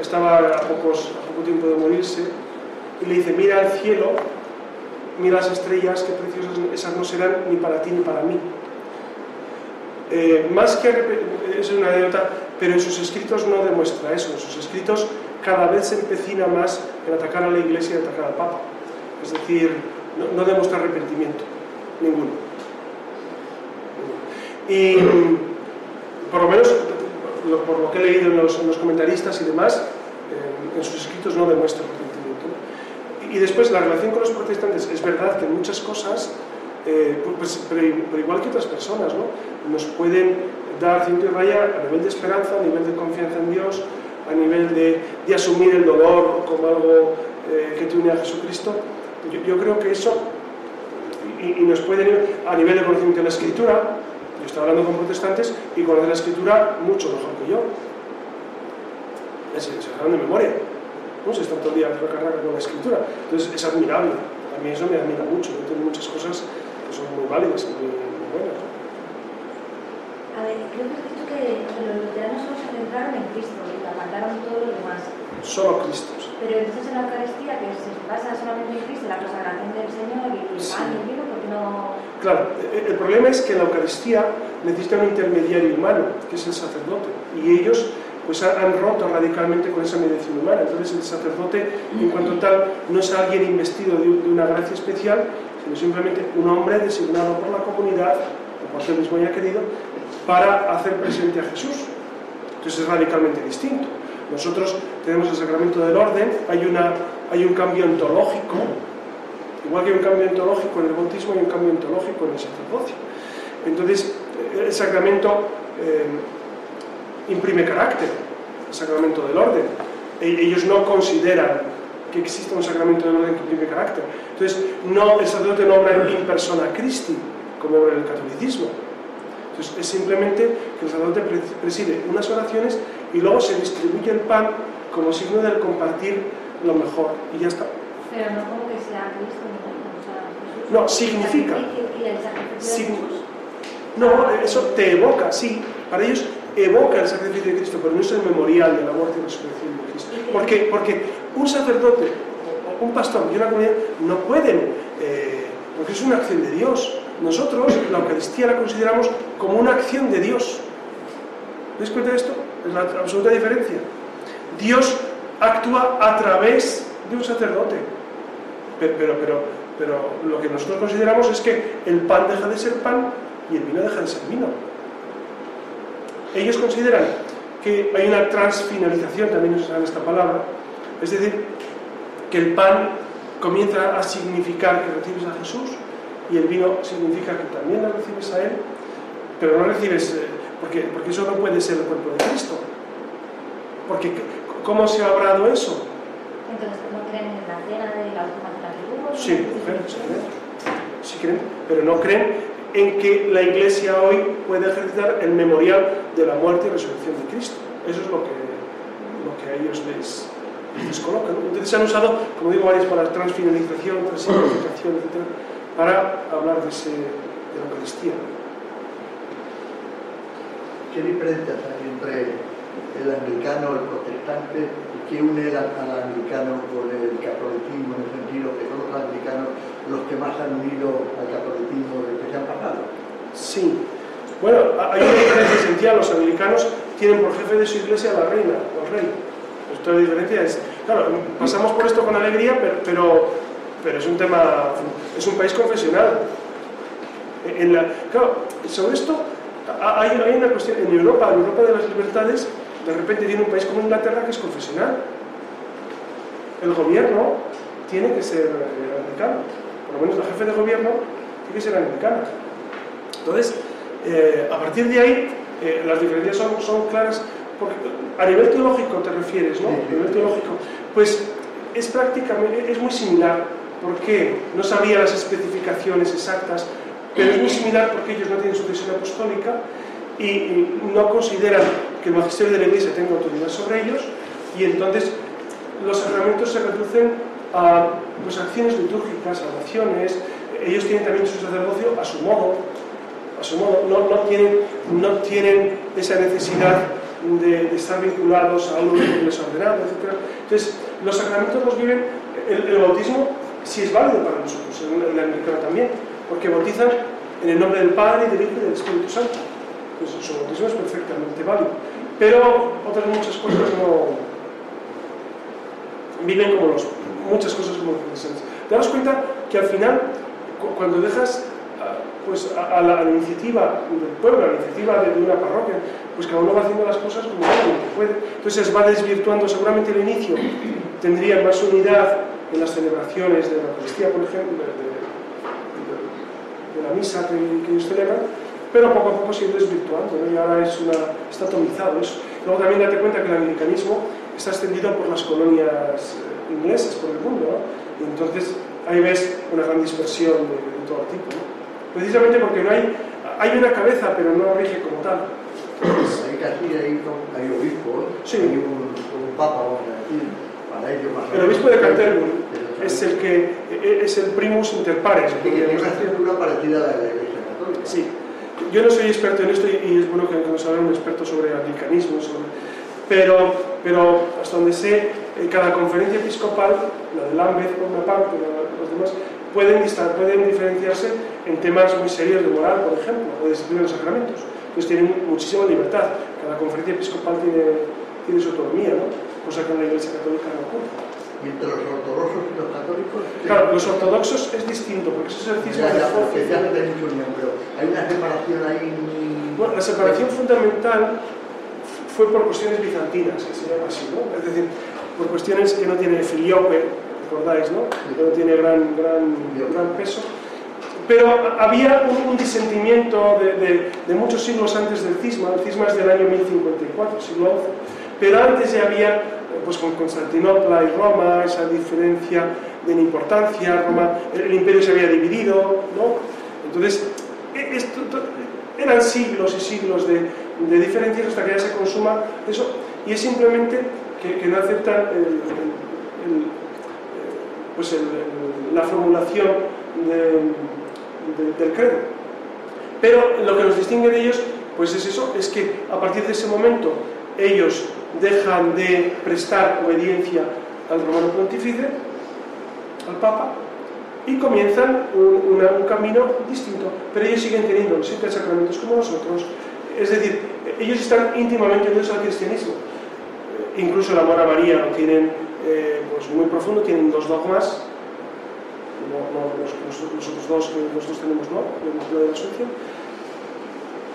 S1: estaba a, pocos, a poco tiempo de morirse, y le dice, mira al cielo, mira las estrellas, qué preciosas, esas no serán ni para ti ni para mí. Eh, más que es una anécdota, pero en sus escritos no demuestra eso. En sus escritos cada vez se empecina más en atacar a la Iglesia y atacar al Papa. Es decir, no, demuestra arrepentimiento, ninguno. Y por lo menos, por lo que he leído en los, en los comentaristas y demás, eh, en sus escritos no demuestra. Y, después, la relación con los protestantes, es verdad que muchas cosas, eh, pu- pues, pero, igual que otras personas, ¿no? nos pueden dar cinto y raya a nivel de esperanza, a nivel de confianza en Dios, a nivel de, de asumir el dolor como algo eh, que te une a Jesucristo. Yo, yo creo que eso, y, nos puede ir a nivel de conocimiento de la Escritura, yo estoy hablando con protestantes y conocen la Escritura mucho mejor que yo. Es, se de memoria. ¿No? Se están todo el día recargando con la Escritura. Entonces es admirable. A mí eso me admira mucho. Yo tengo muchas cosas que son muy válidas y muy, muy buenas.
S8: A ver, creo que has dicho que los luteranos solo se centraron en Cristo y que apartaron todo lo demás.
S1: Solo Cristos.
S8: Pero entonces en la Eucaristía, que se basa solamente en Cristo, la consagración del Señor y el
S1: Sí.
S8: pan y el vino, porque no...
S1: Claro, e- el problema es que la Eucaristía necesita un intermediario humano, que es el sacerdote, y ellos pues han, roto radicalmente con esa mediación humana. Entonces el sacerdote, en cuanto tal, no es alguien investido de, una gracia especial, sino simplemente un hombre designado por la comunidad, o por él mismo haya querido, para hacer presente a Jesús. Entonces es radicalmente distinto. Nosotros tenemos el sacramento del orden, hay, una, hay un cambio ontológico, igual que hay un cambio ontológico en el bautismo, hay un cambio ontológico en el sacerdocio. Entonces, el sacramento eh, imprime carácter, el sacramento del orden. E- ellos no consideran que exista un sacramento del orden que imprime carácter. Entonces, no, el sacerdote no obra in persona Christi, como obra en el catolicismo. Entonces, es simplemente que el sacerdote pre- preside unas oraciones y luego se distribuye el pan como signo del compartir lo mejor. Y ya está.
S8: Pero no como que sea Cristo, ni o sea, Jesús.
S1: No, significa.
S8: El sacrificio Y el sacrificio de
S1: Sign-
S8: Jesús.
S1: No, eso te evoca, sí. Para ellos evoca el sacrificio de Cristo, pero no es el memorial de la muerte y resurrección de Cristo. Porque, porque un sacerdote un pastor y una comunidad no pueden, eh, porque es una acción de Dios. Nosotros la Eucaristía la consideramos como una acción de Dios. ¿Veis cuenta de esto? Es la absoluta diferencia. Dios actúa a través de un sacerdote. Pero, pero, pero, pero lo que nosotros consideramos es que el pan deja de ser pan y el vino deja de ser vino. Ellos consideran que hay una transfinalización, también usan esta palabra, es decir, que el pan comienza a significar que recibes a Jesús y el vino significa que también le recibes a Él, pero no recibes, eh, porque, porque eso no puede ser el cuerpo de Cristo. Porque, ¿cómo se ha obrado eso?
S8: Entonces, ¿no creen en la cena de la última cena que hubo?
S1: Sí, creen, sí creen. Sí creen, pero no creen en que la Iglesia hoy puede ejercitar el memorial de la muerte y resurrección de Cristo. Eso es lo que, a ellos les, les coloca. ¿no? Entonces han usado, como digo, varias palabras, transfinalización, transignificación, etc., para hablar de, ese, de la Eucaristía.
S9: ¿Qué diferencias hay entre el anglicano, el protestante, y qué une al, al anglicano con el catolicismo en el sentido que son los anglicanos los que más han unido al catolicismo desde que se han pasado?
S1: Sí. Bueno, hay una diferencia esencial. Los anglicanos tienen por jefe de su iglesia a la reina, o al rey. Esto la diferencia es... Claro, pasamos por esto con alegría, pero, pero, es un tema... Es un país confesional. En la, claro, sobre esto ha- hay, hay una cuestión. En Europa, en Europa de las libertades, de repente tiene un país como Inglaterra que es confesional. El gobierno tiene que ser eh, anglicano. Por lo menos la jefe de gobierno tiene que ser anglicana. Entonces, eh, a partir de ahí, eh, las diferencias son, son claras. Porque, a nivel teológico te refieres, ¿no? A nivel teológico. Pues es prácticamente, es muy similar. ¿Por qué? No sabría las especificaciones exactas, pero es muy similar porque ellos no tienen sucesión apostólica y, y no consideran que el magisterio de la Iglesia tenga autoridad sobre ellos y entonces los sacramentos se reducen a pues, acciones litúrgicas, oraciones. Ellos tienen también su sacerdocio a su modo, a su modo. No, no tienen, no tienen esa necesidad de, estar vinculados a un orden desordenado, etc. Entonces, los sacramentos los viven, el, bautismo sí es válido para nosotros, el, el anglicano también, porque bautizan en el nombre del Padre, del Hijo y del Espíritu Santo. Entonces, su bautismo es perfectamente válido. Pero otras muchas cosas no, viven como los, muchas cosas como. Te das cuenta que al final, cu- cuando dejas ah, pues, a, a la, a la iniciativa del pueblo, a la iniciativa de, de una parroquia, pues cada uno va haciendo las cosas como puede. Entonces va desvirtuando seguramente el inicio. Tendría más unidad en las celebraciones de la Eucaristía, por ejemplo, de- de- de la misa que, que ellos celebran, pero poco a poco se ha ido desvirtuando ¿no? y ahora es una, está atomizado eso. Luego también date cuenta que el anglicanismo está extendido por las colonias eh, inglesas, por el mundo, ¿no? y entonces ahí ves una gran dispersión de, de todo tipo. ¿no? Precisamente porque no hay, hay una cabeza, pero no rige como tal.
S9: Hay casi hay, hay obispos,
S1: Sí.
S9: hay un, un papa, vamos a decir, para ello más
S1: El obispo de. Canterbury es el que es el primus inter pares.
S9: Tiene una estructura parecida a la de la Iglesia Católica.
S1: Sí, yo no soy experto en esto y y es bueno que, nos hable un experto sobre anglicanismo, sobre... Pero, pero hasta donde sé, eh, cada conferencia episcopal, la de Lambeth por una parte, los demás, pueden, pueden diferenciarse en temas muy serios de moral, por ejemplo, o de disciplina de los sacramentos. Entonces tienen muchísima libertad. Cada conferencia episcopal tiene, tiene su autonomía, ¿no? cosa que en la Iglesia Católica no ocurre.
S9: Y entre los ortodoxos y los católicos.
S1: Claro, los ortodoxos es distinto, porque eso es el cisma
S9: Ya,
S1: de
S9: ya, porque ya no mucha unión, pero hay una separación ahí.
S1: Bueno, la separación fundamental fue por cuestiones bizantinas, que se llama así, ¿no? Es decir, por cuestiones que no tiene filiope, recordáis, ¿no? Que no tiene gran, gran, gran peso. Pero había un, un disentimiento de, de- de muchos siglos antes del cisma, el cisma es del año 1054, siglo XI, pero antes ya había, pues con Constantinopla y Roma, esa diferencia de importancia, Roma, el, el imperio se había dividido, ¿no? Entonces, e- esto, to- eran siglos y siglos de, diferencias hasta que ya se consuma eso, y es simplemente que, no aceptan el- pues la formulación de- de- del credo. Pero lo que los distingue de ellos, pues es eso, es que a partir de ese momento ellos dejan de prestar obediencia al romano pontífice, al papa, y comienzan un, camino distinto, pero ellos siguen teniendo los siete sacramentos como nosotros, es decir, ellos están íntimamente unidos al cristianismo. Eh, Incluso el amor a María lo tienen eh, pues muy profundo, tienen dos dogmas, no, los, dos que nosotros tenemos, no, el de la Asunción.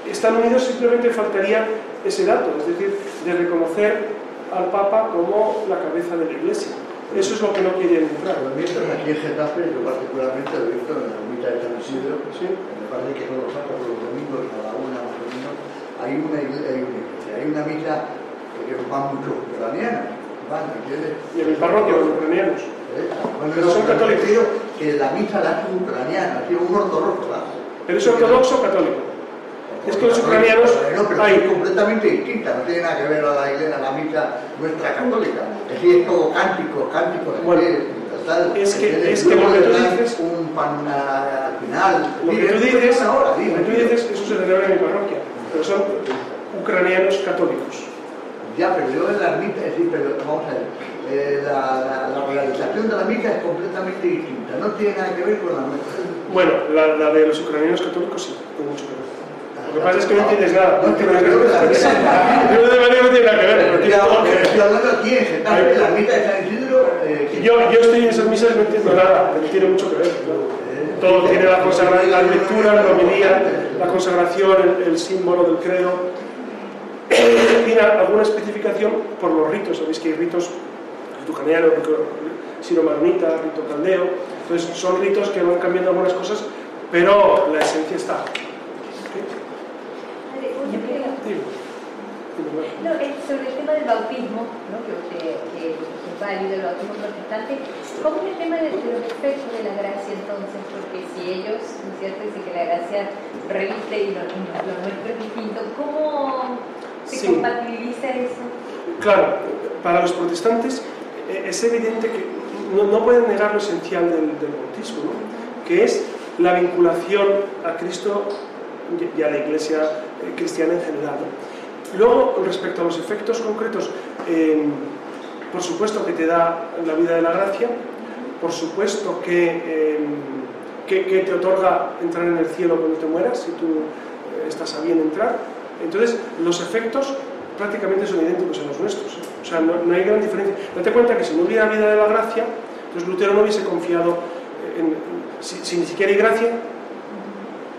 S1: Están unidos, simplemente faltaría ese dato, es decir, de reconocer al Papa como la cabeza de la Iglesia. Eso es lo que no quieren entrar.
S9: Pero mientras aquí en Getafe, yo particularmente lo he visto en la ermita de San Isidro,
S1: ¿sí?
S9: me parece que todos los sábados, los domingos, a la una más o menos, hay una iglesia, hay una, iglesia, hay una misa que van muchos ucranianos, van, ¿entiendes?
S1: Y en mi parroquia, los ucranianos.
S9: ¿Eh? Bueno,
S1: Pero son católicos.
S9: que la misa la hace un ucraniano, así un ortodoxo.
S1: ¿Pero es ortodoxo o católico? Es que los ucranianos
S9: No, pero
S1: hay-
S9: es completamente distinta, no tiene nada que ver la la misa nuestra católica. Es decir, es todo cántico, cántico.
S1: Bueno,
S9: tal,
S1: es que- es que lo que tú dices-
S9: Un pan al final.
S1: Lo que tú dices,
S9: una hora,
S1: lo que tú dices, eso se celebra en mi parroquia, pero son ucranianos católicos.
S9: Ya, pero yo en la ermita, es decir, pero vamos a ver, eh, la, la- la realización de la misa es completamente distinta, no tiene nada que ver con la nuestra.
S1: Bueno, la, la de los ucranianos católicos sí, tiene mucho que ver. Lo que pasa es que no entiendes nada.
S9: No, la misa
S1: Yo de manera no tiene nada que ver, pero tiene
S9: Ya,
S1: todo que
S9: pero
S1: ver.
S9: estoy hablando aquí en Getafe, la ermita de San Isidro. eh,
S1: Yo, yo estoy en esas misas y no entiendo nada, pero tiene mucho que ver. claro. Todo tiene la consagración, la lectura, la homilía, la consagración, el, el símbolo del credo. Tiene alguna especificación por los ritos, sabéis que hay ritos tucaniano, rito siro-maronita, rito caldeo. Entonces son ritos que van cambiando algunas cosas, pero la esencia está. ¿Ok?
S8: Yo quería-
S1: Dime. Dime, bueno.
S8: No, sobre el tema del bautismo, ¿no? que, es válido el bautismo protestante, ¿cómo es el tema de, de los efectos de la gracia entonces? Porque si ellos, ¿no es cierto?, dicen que la gracia reviste y lo, lo nuestro es distinto, ¿cómo se
S1: Sí.
S8: compatibiliza eso?
S1: Claro, para los protestantes eh, es evidente que no, no pueden negar lo esencial del, del bautismo, ¿no? que es la vinculación a Cristo y- a la iglesia eh, cristiana en general. ¿no? Luego, respecto a los efectos concretos, eh, por supuesto que te da la vida de la gracia, por supuesto que, eh, que, te otorga entrar en el cielo cuando te mueras, si tú eh, estás a bien entrar. Entonces, los efectos prácticamente son idénticos a los nuestros. ¿eh? O sea, no, hay gran diferencia. Date cuenta que si no hubiera vida de la gracia, entonces Lutero no hubiese confiado en, si, ni siquiera hay gracia,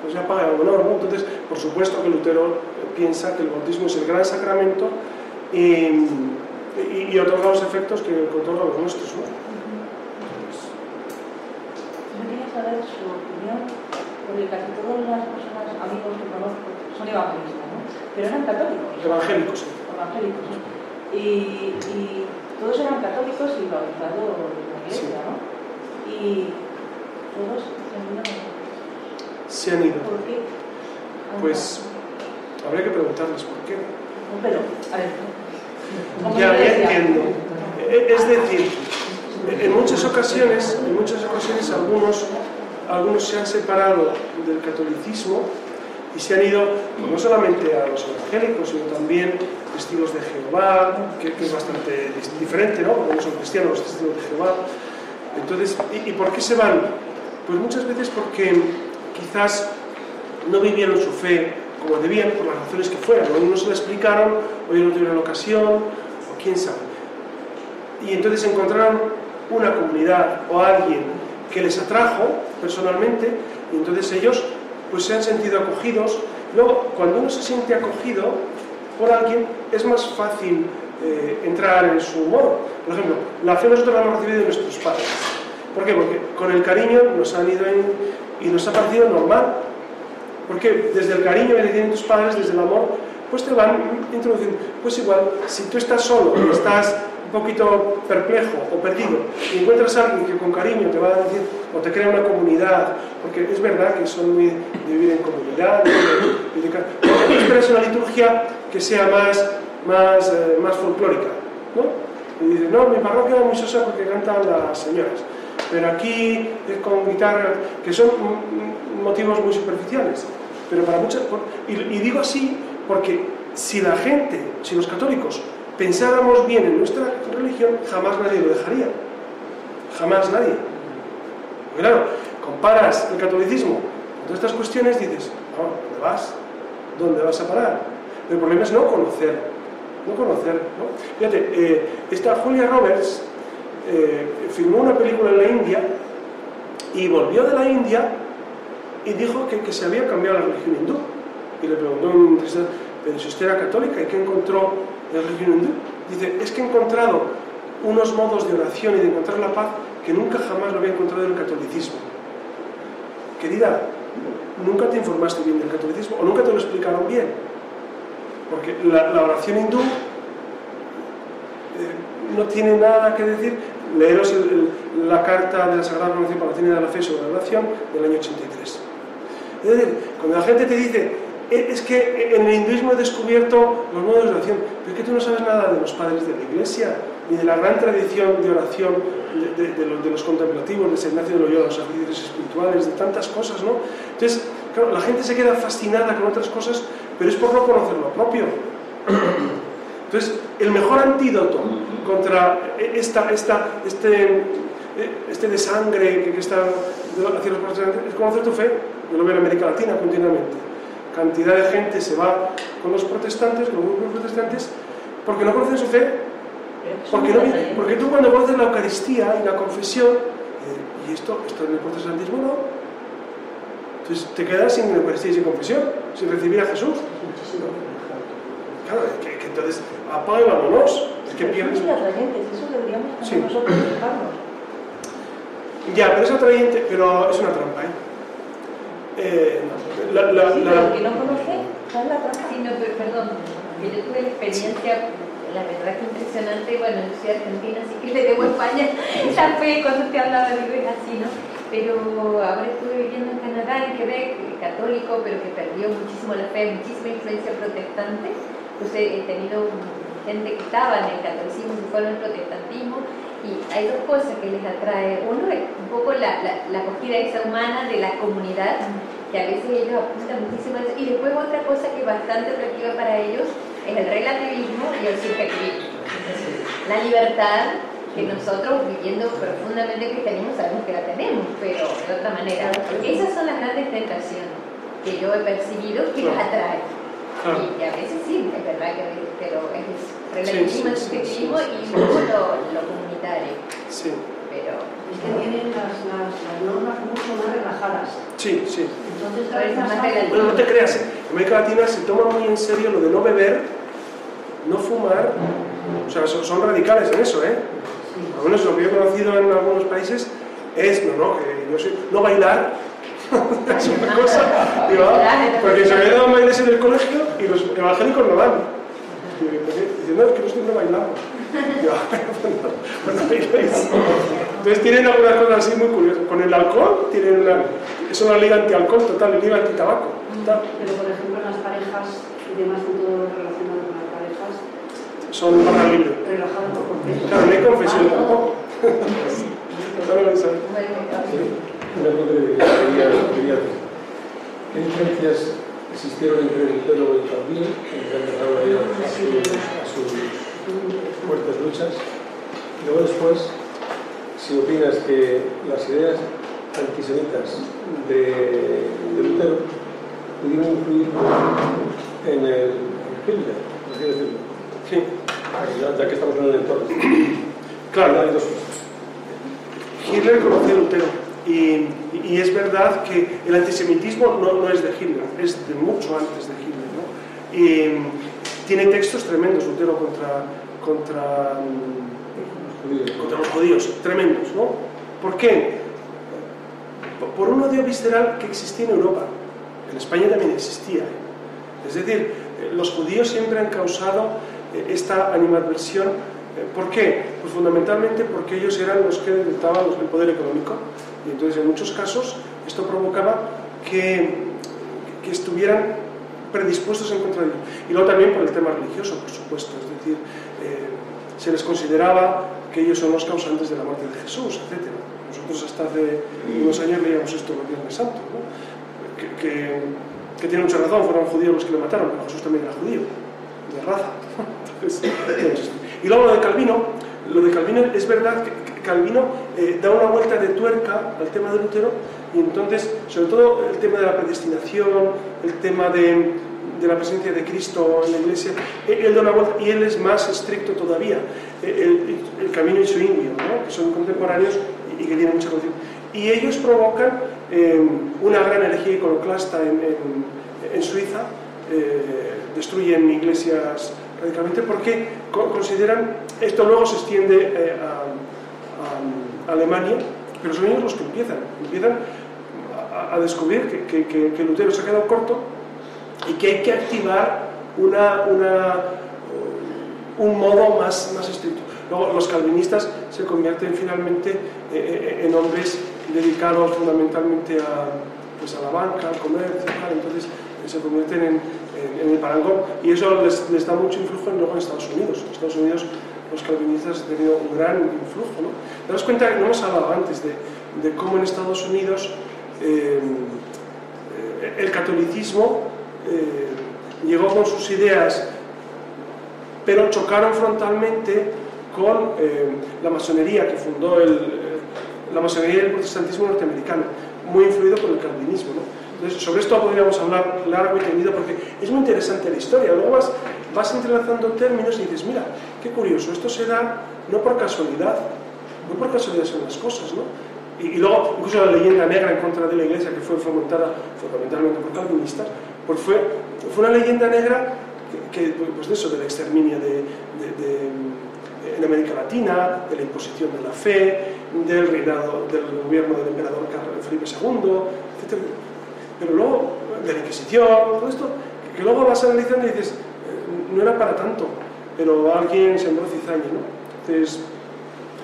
S1: pues ya paga el honor, ¿no? Entonces, por supuesto que Lutero piensa que el bautismo es el gran sacramento y, y, y otorga los efectos que, otorga los nuestros, ¿no?
S4: Yo quería saber su opinión porque casi todas las personas, amigos que conozco, son evangelistas, ¿no? Pero eran católicos.
S1: Evangélicos, sí.
S4: Evangélicos, ¿no? Y, y todos eran católicos y bautizados en la iglesia, ¿no? Y todos se han ido.
S1: Se han ido.
S4: ¿Por qué?
S1: Pues habría que preguntarles por qué.
S4: Pero, a ver. como
S1: Ya, ya entiendo. E- Es decir, en muchas ocasiones, en muchas ocasiones algunos, algunos se han separado del catolicismo y se han ido no solamente a los evangélicos, sino también testigos de Jehová, que, que es bastante diferente, ¿no? Porque no son cristianos los testigos de Jehová. Entonces, ¿y, y por qué se van? Pues muchas veces porque quizás no vivieron su fe como debían por las razones que fueran, o no se la explicaron, ya no tuvieron ocasión, o quién sabe. Y entonces encontraron una comunidad o alguien que les atrajo personalmente, y entonces ellos pues se han sentido acogidos. Luego, cuando uno se siente acogido por alguien, es más fácil eh, entrar en su modo. Por ejemplo, la fe nosotros la hemos recibido de nuestros padres. ¿Por qué? Porque con el cariño nos han ido y nos ha parecido normal. Porque desde el cariño que te tienen tus padres, desde el amor, pues te van introduciendo. Pues igual, si tú estás solo, estás un poquito perplejo o perdido, y encuentras a alguien que con cariño te va a decir, o te crea una comunidad, porque es verdad que son muy de vivir en comunidad, de, de, esperas una liturgia que sea más, más, eh, más folclórica, ¿no? Y dices, no, mi parroquia es muy sosa porque cantan las señoras, pero aquí es con guitarra, que son motivos muy superficiales. Pero para muchas, y, y digo así porque si la gente, si los católicos pensáramos bien en nuestra religión, jamás nadie lo dejaría. Jamás nadie. Porque claro, comparas el catolicismo con todas estas cuestiones, dices, no, ¿dónde vas? ¿Dónde vas a parar? El problema es no conocer, no conocer, ¿no? Fíjate, eh, esta Julia Roberts eh, filmó una película en la India y volvió de la India y dijo que, se había cambiado la religión hindú. Y le preguntó un pero si usted era católica, ¿y qué encontró en la religión hindú? Dice, es que he encontrado unos modos de oración y de encontrar la paz que nunca jamás lo había encontrado en el catolicismo. Querida, nunca te informaste bien del catolicismo o nunca te lo explicaron bien. Porque la, oración hindú eh, no tiene nada que decir. Leeros la carta de la Sagrada Formación Palatina de la Fe sobre la oración del año 83. Cuando la gente te dice, "Eh, es que en el hinduismo he descubierto los modos de oración, pero es que tú no sabes nada de los padres de la iglesia, ni de la gran tradición de oración de, los, contemplativos, de San Ignacio de Loyola, los ejercicios espirituales, de tantas cosas, ¿no? Entonces, claro, la gente se queda fascinada con otras cosas, pero es por no conocer lo propio. Entonces, el mejor antídoto contra esta, esta, este, este desangre que, que está hacia los protestantes es conocer tu fe. Yo lo veo en América Latina continuamente. Cantidad de gente se va con los protestantes, con los grupos protestantes, porque no conocen su fe. Porque, no, porque tú cuando conoces la Eucaristía y la confesión, eh, ¿y esto, esto en el protestantismo no? Entonces te quedas sin Eucaristía y sin confesión, sin recibir a Jesús. Claro, que, que entonces apaga y vámonos. Es que pierdes.
S4: Eso deberíamos nosotros fijarnos.
S1: Ya, pero es atrayente, pero es una trampa, ¿eh? Eh, no, la, la,
S4: Sí,
S1: la-
S4: pero que no conoce, está en la trampa.
S8: Sí, no, pero perdón, que yo tuve la experiencia, la verdad que impresionante, bueno, yo soy argentina, así que le debo a España [LAUGHS] esa fe cuando usted hablaba de es así, ¿no? Pero ahora estuve viviendo en Canadá, en Quebec, eh, católico, pero que perdió muchísimo la fe, muchísima influencia protestante. Pues he, tenido gente que estaba en el catolicismo, que fueron al protestantismo, y hay dos cosas que les atrae. Uno es un poco la, la, la acogida esa humana de la comunidad, que a veces ellos apuntan muchísimo. Y después otra cosa que es bastante atractiva para ellos es el relativismo y el subjetivismo. La libertad que nosotros viviendo profundamente el cristianismo sabemos que la tenemos, pero de otra manera. Esas son las grandes tentaciones que yo he percibido que les atraen.
S1: Claro.
S8: Y, a veces sí, es verdad que a veces, pero es relativismo,
S1: Sí, sí, sí,
S8: subjetivismo y luego lo, lo
S1: sí,
S8: Pero
S10: Es que tienen las, las, las normas mucho más relajadas.
S1: sí, sí.
S10: Entonces.
S1: Bueno, no te creas, ¿eh? en América Latina se toma muy en serio lo de no beber, no fumar, o sea, son, son radicales en eso, ¿eh? Lo menos lo que yo he conocido en algunos países es, no, no, que yo soy, no bailar, es una cosa, digo, ah, porque se había dado bailes en el colegio y los evangélicos no van. Diciendo, no, es que no siempre bailamos. Ah, [LAUGHS] no. Entonces tienen algunas cosas así muy curiosas. Con el alcohol tienen una, es una liga anti-alcohol total, liga anti-tabaco.
S10: Pero por ejemplo las parejas y demás en todo lo relacionado con las parejas,
S1: Son barra libre.
S10: relajado por completo.
S1: Claro, no hay confesión tampoco.
S11: Una cosa que quería, hacer. ¿Qué diferencias existieron entre el Lutero y que han empezado a sus fuertes luchas? Y luego después, si opinas que las ideas antisemitas de, de Lutero pudieron influir en el en Hitler, por así decirlo.
S1: Sí,
S11: Ya, ya que estamos en el entorno.
S1: claro.
S11: Hay dos cosas.
S1: Hitler conoció a Lutero y, y es verdad que el antisemitismo no, no es de Hitler, es de mucho antes de Hitler. ¿no? Y mm, tiene textos tremendos Lutero contra, contra, mm, contra los judíos, tremendos. ¿no? ¿Por qué? Por- un odio visceral que existía en Europa. En España también existía. Es decir, eh, los judíos siempre han causado eh, esta animadversión. Eh, ¿Por qué? Pues fundamentalmente porque ellos eran los que detentaban el poder económico. Y entonces en muchos casos esto provocaba que, que estuvieran predispuestos en contra de ello. Y luego también por el tema religioso, por supuesto. Es decir, se les consideraba que ellos son los causantes de la muerte de Jesús, etc. Nosotros hasta hace unos años leíamos esto el Viernes Santo, ¿no? que, que, tiene mucha razón, fueron judíos los que le mataron, pero Jesús también era judío, de raza. [LAUGHS] Y luego lo de Calvino, lo de Calvino es verdad que que Calvino eh, da una vuelta de tuerca al tema de Lutero y entonces, sobre todo el tema de la predestinación, el tema de, de la presencia de Cristo en la iglesia, él, da una vuelta y él es más estricto todavía. El, el Camino y su indio, ¿no? que son contemporáneos y, que tienen mucha conciencia. Y ellos provocan eh, una gran herejía iconoclasta en, en- en Suiza, eh, destruyen iglesias radicalmente porque co- consideran, esto luego se extiende eh, a, a Alemania, pero son ellos los que empiezan, empiezan a, a descubrir que- que- que Lutero se ha quedado corto y que hay que activar una, una, un modo más, más estricto. Luego los calvinistas se convierten finalmente eh, eh, en hombres dedicados fundamentalmente a, pues a la banca, al comercio, entonces eh, se convierten en, en- en el parangón y eso les, les da mucho influjo luego en Estados Unidos. En Estados Unidos los calvinistas han tenido un gran influjo. ¿no? Te das cuenta, no hemos hablado antes de, de cómo en Estados Unidos eh, eh, el catolicismo eh, llegó con sus ideas, pero chocaron frontalmente con eh, la masonería que fundó el, eh, la masonería del protestantismo norteamericano, muy influido por el calvinismo. ¿no? Entonces, sobre esto podríamos hablar largo y tendido porque es muy interesante la historia. Luego vas, vas entrelazando términos y dices, mira, qué curioso, esto se da no por casualidad, no por casualidad son las cosas, ¿no? Y, y luego, incluso la leyenda negra en contra de la iglesia, que fue fomentada fundamentalmente por calvinistas, pues fue, fue una leyenda negra que, pues de eso, del exterminio de, de- de- en América Latina, de la imposición de la fe, del reinado, del gobierno del emperador Felipe II, etc. Pero luego, de la Inquisición, todo esto, que luego vas analizando y dices, eh, no era para tanto, pero alguien sembró cizaña, ¿no? Entonces,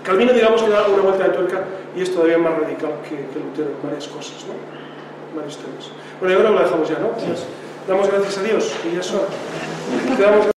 S1: Calvino, digamos, que da una vuelta de tuerca y es todavía más radical que, que Lutero en varias cosas, ¿no? Bueno, y ahora lo dejamos ya, ¿no? Entonces, damos gracias a Dios, que ya son. Te damos